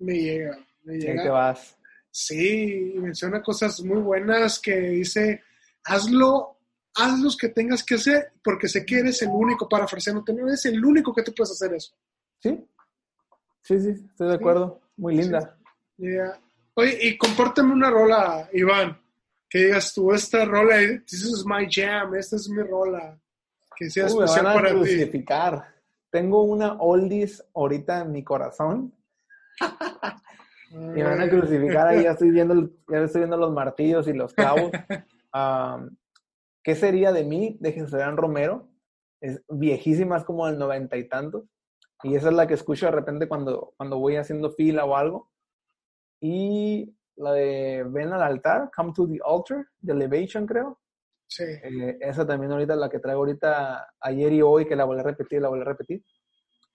me llega. Me llega. ¿Qué vas? Sí, menciona cosas muy buenas que dice, hazlo, haz los que tengas que hacer porque sé que eres el único, para parafraseándote, no eres el único que tú puedes hacer eso. Sí, sí, sí, estoy de acuerdo. Muy linda. Oye, y compárteme una rola, Iván, que digas tú, esta rola, this is my jam, esta es mi rola, que sea especial para crucificar. Tengo una oldies ahorita en mi corazón. *laughs* me van a crucificar ahí, ya estoy viendo, ya estoy viendo los martillos y los clavos. *laughs* ¿Qué sería de mí, de Jesucristo Romero? Es viejísima, es como del noventa y tantos. Y esa es la que escucho de repente cuando, cuando voy haciendo fila o algo. Y la de Ven al altar, Come to the Altar, de Elevation, creo. Sí. Eh, esa también ahorita, la que traigo ahorita ayer y hoy, que la volví a repetir, la volví a repetir.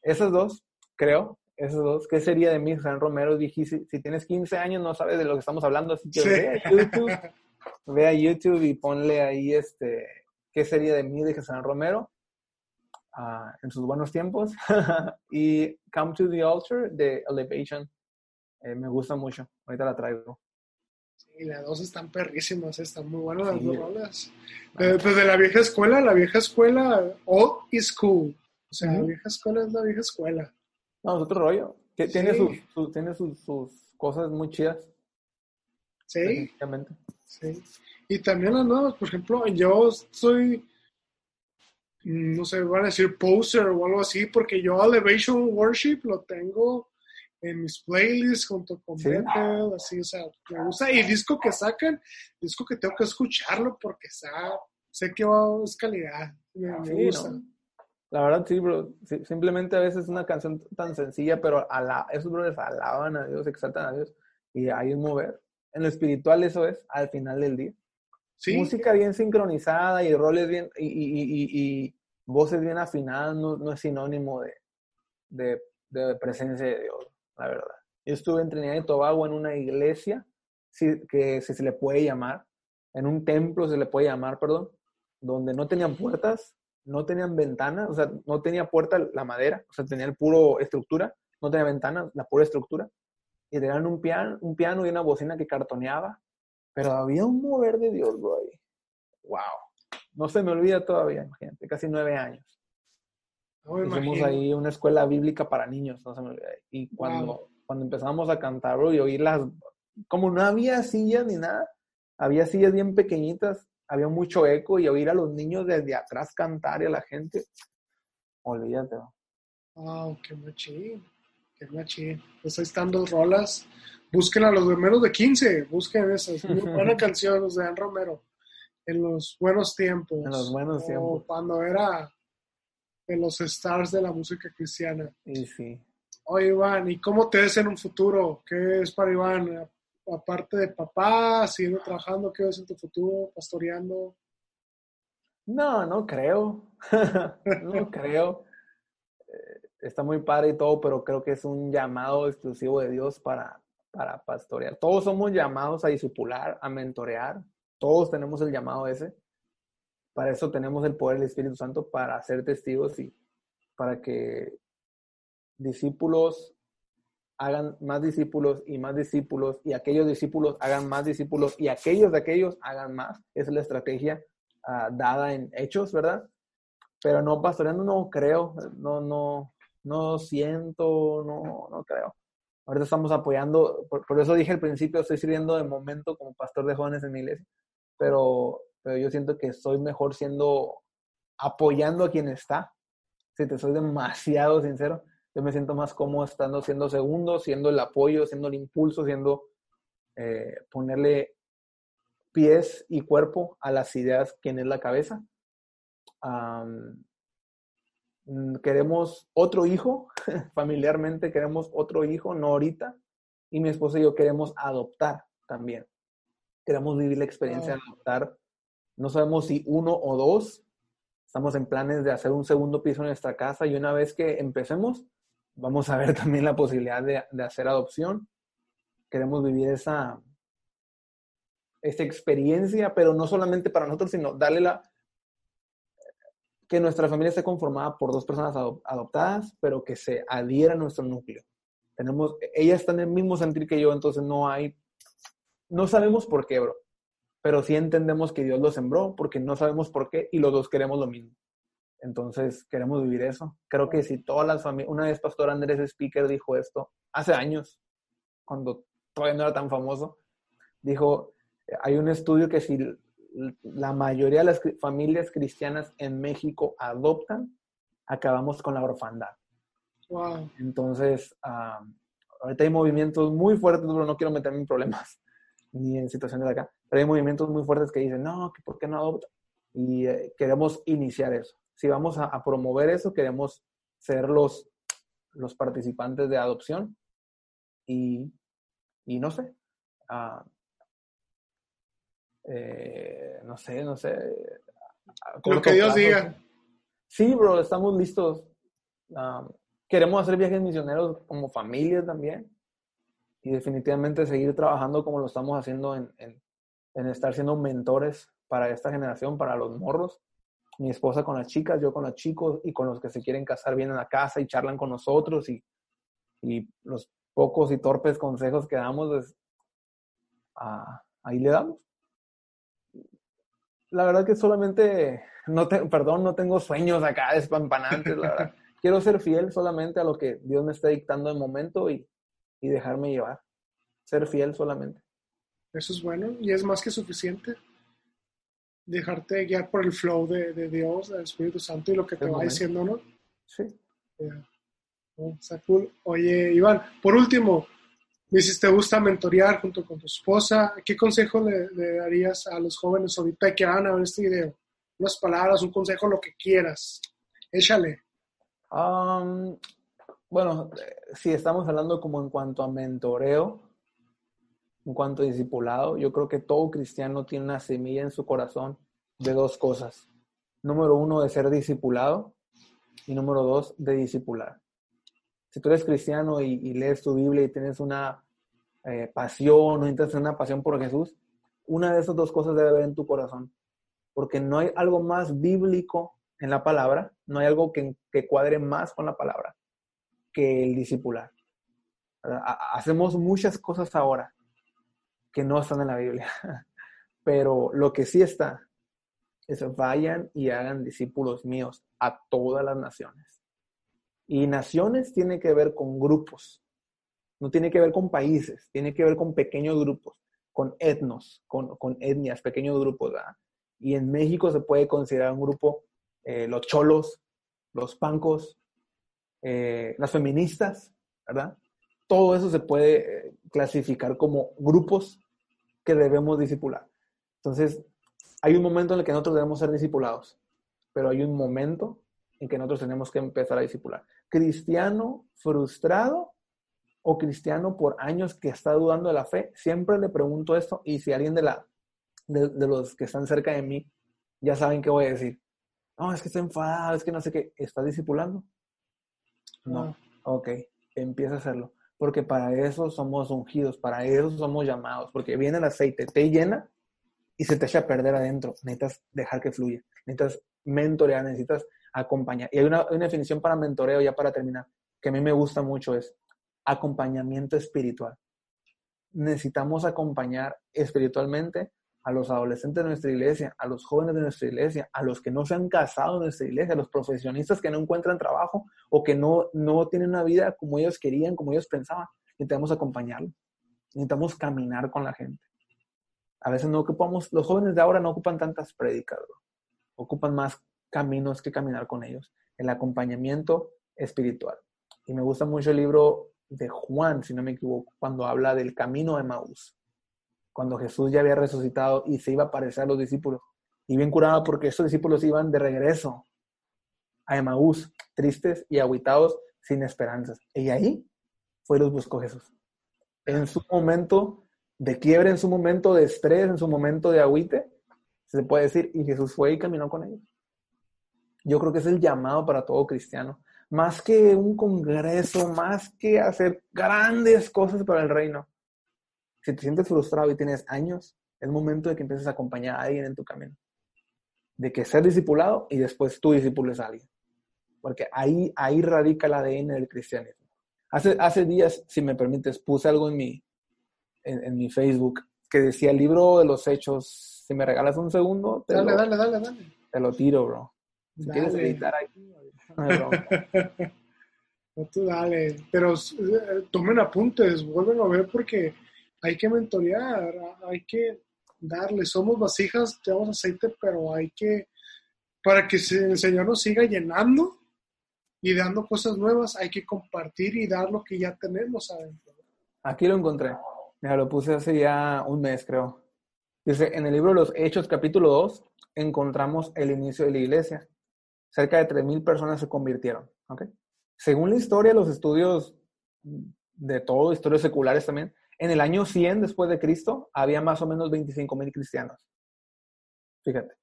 Esas dos, creo, esas dos. ¿Qué sería de mí, San Romero? Dije, si, tienes 15 años no sabes de lo que estamos hablando, así que ve a YouTube, *laughs* ve a YouTube y ponle ahí este, ¿qué sería de mí, de San Romero? Ah, en sus buenos tiempos. *laughs* y Come to the Altar de Elevation. Eh, me gusta mucho. Ahorita la traigo. Sí, las dos están perrísimas, están muy buenas las dos rolas. pues de la vieja escuela, la vieja escuela, old is cool. O sea, la vieja escuela es la vieja escuela. No, es otro rollo. Tiene, sus, tiene sus, cosas muy chidas. Sí. Sí. Y también las nuevas, por ejemplo, yo soy, no sé, van a decir poser o algo así, porque yo Elevation Worship lo tengo en mis playlists junto con ¿Sí? así, o sea, me gusta. Y el disco que sacan, disco que tengo que escucharlo porque está, sé que va, es calidad, me, gusta. La verdad, sí, bro. simplemente a veces es una canción tan sencilla, pero esos brothers alaban a Dios, exaltan a Dios. Y hay un mover. En lo espiritual eso es, al final del día. ¿Sí? Música bien sincronizada y roles bien, y, voces bien afinadas no, es sinónimo de, de, presencia de Dios, la verdad. Yo estuve en Trinidad y Tobago en una iglesia, que se le puede llamar, en un templo se le puede llamar, perdón, donde no tenían puertas, no tenían ventanas, o sea, no tenía puerta la madera, o sea, tenía el puro estructura, no tenía ventanas, la pura estructura. Y tenían un piano, un piano y una bocina que cartoneaba, pero había un mover de Dios, bro. Wow. No se me olvida todavía, imagínate, casi nueve años. No Hicimos ahí una escuela bíblica para niños, no se me olvida. Y cuando, cuando empezamos a cantar, bro, y oír las, como no había sillas ni nada, había sillas bien pequeñitas, había mucho eco y oír a los niños desde atrás cantar y a la gente, olvídate. Wow, qué machín, qué machín. Pues ahí están dos rolas. Busquen a los menos de 15, busquen esas. Muy *laughs* buena canción, los de Dan Romero. En los buenos tiempos. En los buenos tiempos. Cuando era de los stars de la música cristiana. Y sí. Oye, Iván, ¿y cómo te ves en un futuro? ¿Qué es para Iván? aparte de papá, siguiendo trabajando, ¿qué ves en tu futuro, pastoreando? No, no creo. *laughs* no creo. Eh, está muy padre y todo, pero creo que es un llamado exclusivo de Dios para, para pastorear. Todos somos llamados a discipular, a mentorear. Todos tenemos el llamado ese. Para eso tenemos el poder del Espíritu Santo para ser testigos y para que discípulos hagan más discípulos y más discípulos y aquellos discípulos hagan más discípulos y aquellos de aquellos hagan más. Esa es la estrategia ah, dada en hechos, ¿verdad? Pero no, pastoreando no creo, no, no, no siento, no, no creo. Ahorita estamos apoyando, por, eso dije al principio, estoy sirviendo de momento como pastor de jóvenes en mi iglesia, pero, pero yo siento que soy mejor siendo, apoyando a quien está, si te soy demasiado sincero, yo me siento más cómodo estando siendo segundo, siendo el apoyo, siendo el impulso, siendo eh, ponerle pies y cuerpo a las ideas quien es la cabeza. Mm, queremos otro hijo, *laughs* familiarmente queremos otro hijo, no ahorita, y mi esposa y yo queremos adoptar también. Queremos vivir la experiencia de adoptar. No sabemos si uno o dos. Estamos en planes de hacer un segundo piso en nuestra casa y una vez que empecemos, vamos a ver *laughs* también la posibilidad de, hacer adopción. Queremos vivir esa, esa experiencia, pero no solamente para nosotros, sino darle la, que nuestra familia esté conformada por dos personas adoptadas, pero que se adhiera a nuestro núcleo. Tenemos, ellas están en el mismo sentir que yo, entonces no hay, no sabemos por qué, bro, pero sí entendemos que Dios lo sembró, porque no sabemos por qué y los dos queremos lo mismo. Entonces, queremos vivir eso. Creo que si todas las familias, una vez Pastor Andrés Speaker dijo esto, hace años, cuando todavía no era tan famoso, dijo, hay un estudio que si la mayoría de las familias cristianas en México adoptan, acabamos con la orfandad. Wow. Entonces, ahorita hay movimientos muy fuertes, pero no quiero meterme en problemas ni en situaciones de acá, pero hay movimientos muy fuertes que dicen, no, ¿por qué no adoptan? Y eh, queremos iniciar eso si vamos a, promover eso, queremos ser los, los participantes de adopción y, no sé, eh, no sé, no sé. Lo que Dios diga. Sí, bro, estamos listos. Ah, queremos hacer viajes misioneros como familia también y definitivamente seguir trabajando como lo estamos haciendo en, en estar siendo mentores para esta generación, para los morros mi esposa con las chicas, yo con los chicos y con los que se quieren casar vienen a casa y charlan con nosotros y, los pocos y torpes consejos que damos, pues, ahí le damos. La verdad que solamente, no perdón, no tengo sueños acá despampanantes, la verdad. *laughs* Quiero ser fiel solamente a lo que Dios me está dictando en momento y, y dejarme llevar. Ser fiel solamente. Eso es bueno y es más que suficiente dejarte guiar por el flow de, de Dios, del Espíritu Santo y lo que te va diciendo, ¿no? Sí. Oye, Iván, por último, dices, te gusta mentorear junto con tu esposa. ¿Qué consejo le, darías a los jóvenes ahorita que van a ver este video? Unas palabras, un consejo, lo que quieras. Échale. Um, bueno, si estamos hablando como en cuanto a mentoreo, en cuanto a discipulado, yo creo que todo cristiano tiene una semilla en su corazón de dos cosas. Número uno, de ser discipulado y número dos, de discipular. Si tú eres cristiano y, lees tu Biblia y tienes una eh, pasión o intentas una pasión por Jesús, una de esas dos cosas debe haber en tu corazón. Porque no hay algo más bíblico en la palabra, no hay algo que cuadre más con la palabra el discipular. Hacemos muchas cosas ahora que no están en la Biblia, *laughs* pero lo que sí está es vayan y hagan discípulos míos a todas las naciones. Y naciones tiene que ver con grupos, no tiene que ver con países, tiene que ver con pequeños grupos, con etnos, con, con etnias, pequeños grupos. Y en México se puede considerar un grupo eh, los cholos, los pancos, eh, las feministas, ¿verdad? Todo eso se puede eh, clasificar como grupos que debemos discipular. Entonces, hay un momento en el que nosotros debemos ser discipulados, pero hay un momento en que nosotros tenemos que empezar a discipular. Cristiano frustrado o cristiano por años que está dudando de la fe, siempre le pregunto esto y si alguien de, la, de, los que están cerca de mí ya saben qué voy a decir. No, es que estoy enfadado, es que no sé qué. ¿Estás discipulando? No. Ah. Ok, empieza a hacerlo. Porque para eso somos ungidos, para eso somos llamados. Porque viene el aceite, te llena y se te echa a perder adentro. Necesitas dejar que fluya. Necesitas mentorear, necesitas acompañar. Y hay una, una definición para mentoreo, ya para terminar, que a mí me gusta mucho, es acompañamiento espiritual. Necesitamos acompañar espiritualmente a los adolescentes de nuestra iglesia, a los jóvenes de nuestra iglesia, a los que no se han casado en nuestra iglesia, a los profesionistas que no encuentran trabajo o que no, no tienen una vida como ellos querían, como ellos pensaban. Necesitamos acompañarlos. Necesitamos caminar con la gente. A veces no ocupamos, los jóvenes de ahora no ocupan tantas prédicas, ocupan más caminos que caminar con ellos. El acompañamiento espiritual. Y me gusta mucho el libro de Juan, si no me equivoco, cuando habla del camino de Maús cuando Jesús ya había resucitado y se iba a aparecer a los discípulos. Y bien curado porque esos discípulos iban de regreso a Emaús, tristes y aguitados, sin esperanzas. Y ahí fue los buscó Jesús. En su momento de quiebre, en su momento de estrés, en su momento de agüite, se puede decir, y Jesús fue y caminó con ellos. Yo creo que es el llamado para todo cristiano. Más que un congreso, más que hacer grandes cosas para el reino, si te sientes frustrado y tienes años, es momento de que empieces a acompañar a alguien en tu camino. De que ser discipulado y después tú discipules a alguien. Porque ahí, ahí radica el ADN del cristianismo. Hace, hace días, si me permites, puse algo en mi, en, mi Facebook que decía el libro de los hechos. Si me regalas un segundo, te dale, lo, dale, dale, dale. Te lo tiro, bro. Si quieres editar aquí, no, *laughs* no tú dale. Pero eh, tomen apuntes, vuelven a ver porque hay que mentorear, hay que darle, somos vasijas, tenemos aceite, pero hay que, para que el Señor nos siga llenando y dando cosas nuevas, hay que compartir y dar lo que ya tenemos adentro. Aquí lo encontré, Mira, lo puse hace ya un mes, creo. Dice, en el libro de los Hechos, capítulo 2, encontramos el inicio de la iglesia. Cerca de 3.000 personas se convirtieron. ¿okay? Según la historia, los estudios de todo, historias seculares también, en el año 100 después de Cristo había más o menos 25 mil cristianos. Fíjate.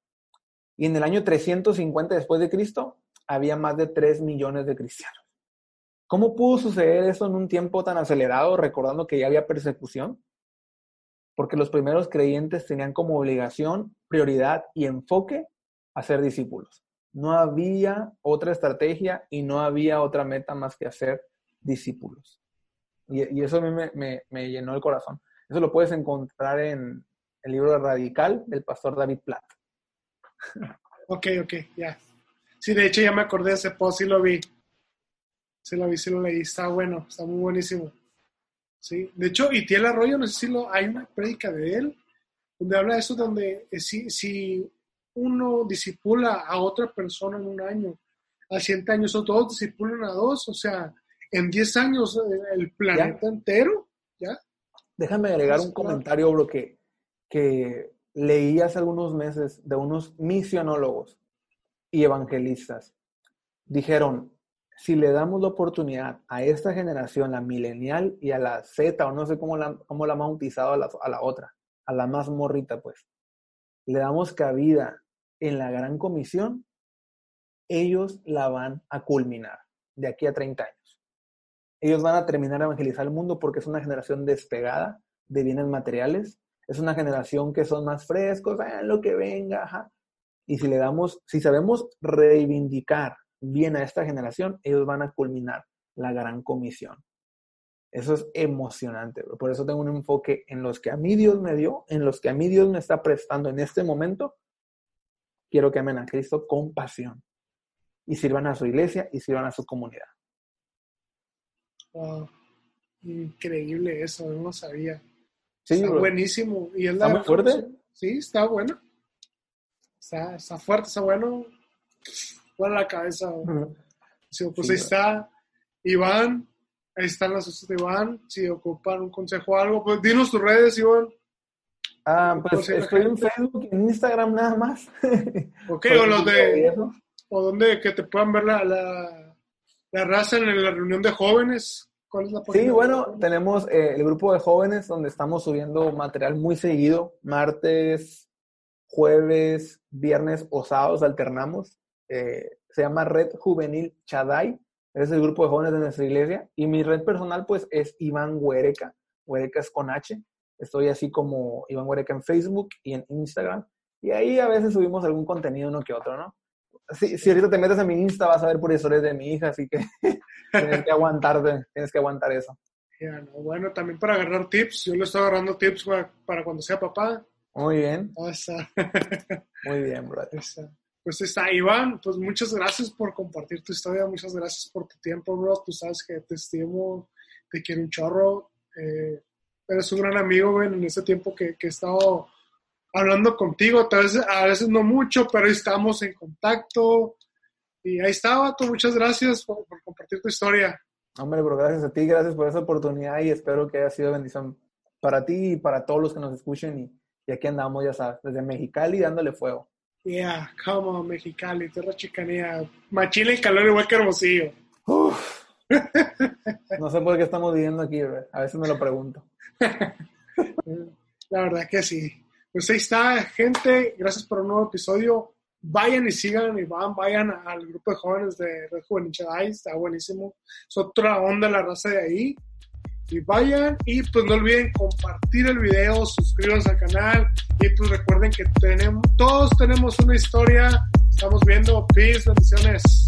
Y en el año 350 después de Cristo había más de 3 millones de cristianos. ¿Cómo pudo suceder eso en un tiempo tan acelerado, recordando que ya había persecución? Porque los primeros creyentes tenían como obligación, prioridad y enfoque a ser discípulos. No había otra estrategia y no había otra meta más que hacer discípulos. Y, eso a mí me, me, llenó el corazón. Eso lo puedes encontrar en el libro Radical del pastor David Platt. Ok, ok, ya. Sí, de hecho ya me acordé de ese post y lo vi. Sí lo vi, sí lo leí. Está bueno, está muy buenísimo. Sí, de hecho, y tiene Arroyo, no sé si lo, hay una prédica de él, donde habla de eso, donde eh, si, si uno disipula a otra persona en un año, a 100 años, o todos disipulan a dos, o sea, en 10 años eh, el planeta entero, ¿ya? Déjame agregar un comentario, bro, que, que leí hace algunos meses de unos misionólogos y evangelistas. dijeron, si le damos la oportunidad a esta generación, la milenial y a la Z, o no sé cómo la, cómo la han bautizado a la, a la otra, a la más morrita, pues, le damos cabida en la gran comisión, ellos la van a culminar de aquí a 30 años. Ellos van a terminar de evangelizar el mundo porque es una generación despegada de bienes materiales, es una generación que son más frescos, ah, lo que venga. Y si le damos, si sabemos reivindicar bien a esta generación, ellos van a culminar la gran comisión. Eso es emocionante. Por eso tengo un enfoque en los que a mí Dios me dio, en los que a mí Dios me está prestando en este momento. Quiero que amen a Cristo con pasión y sirvan a su iglesia y sirvan a su comunidad. Wow. Increíble eso, no lo sabía. Sí, está bro. buenísimo. ¿Y es ¿Está la- muy fuerte? Sí, está bueno. Está, está fuerte, está bueno. Buena la cabeza. Sí, pues Sí, ahí bro. está Iván. Ahí están las cosas de Iván. Si ocupan un consejo o algo, pues dinos tus redes, Iván. Ah, pues estoy en Facebook y en Instagram nada más. *laughs* Ok, o los de. O donde que te puedan ver la, la, la raza en la reunión de jóvenes. ¿Cuál es la Sí, bueno, tenemos eh, el grupo de jóvenes donde estamos subiendo material muy seguido, martes, jueves, viernes o sábados alternamos. Eh, se llama Red Juvenil Chadai, es el grupo de jóvenes de nuestra iglesia. Y mi red personal pues es Iván Huereca, Huereca es con H. Estoy así como Iván Huereca en Facebook y en Instagram. Y ahí a veces subimos algún contenido uno que otro, ¿no? Si, si ahorita te metes en mi Insta vas a ver por historias de mi hija, así que *laughs* tienes que aguantarte, tienes que aguantar eso. No, bueno, también para agarrar tips. Yo le estoy agarrando tips para, para cuando sea papá. Muy bien, está. muy bien, brother. Está. Pues está, Iván, pues muchas gracias por compartir tu historia, muchas gracias por tu tiempo, bro. Tú sabes que te estimo, te quiero un chorro. eh, eres un gran amigo, güey, en ese tiempo que, que he estado hablando contigo. Tal vez, a veces no mucho, pero estamos en contacto. Y ahí está, vato. Muchas gracias por, por compartir tu historia. Hombre, bro, gracias a ti, gracias por esa oportunidad y espero que haya sido bendición para ti y para todos los que nos escuchen. Y, y aquí andamos, ya sabes, desde Mexicali dándole fuego. Yeah, come on, Mexicali, tierra chicanía. Machila y calor igual que Hermosillo. Uf. *laughs* No sé por qué estamos viviendo aquí, bro. A veces me lo pregunto. La verdad que sí. Pues ahí está, gente. Gracias por un nuevo episodio. Vayan y sigan y van, vayan al grupo de jóvenes de Red Juvenil. Está buenísimo. Es otra onda la raza de ahí. Y vayan y pues no olviden compartir el video, suscríbanse al canal y pues recuerden que tenemos, todos tenemos una historia. Estamos viendo. Peace, bendiciones.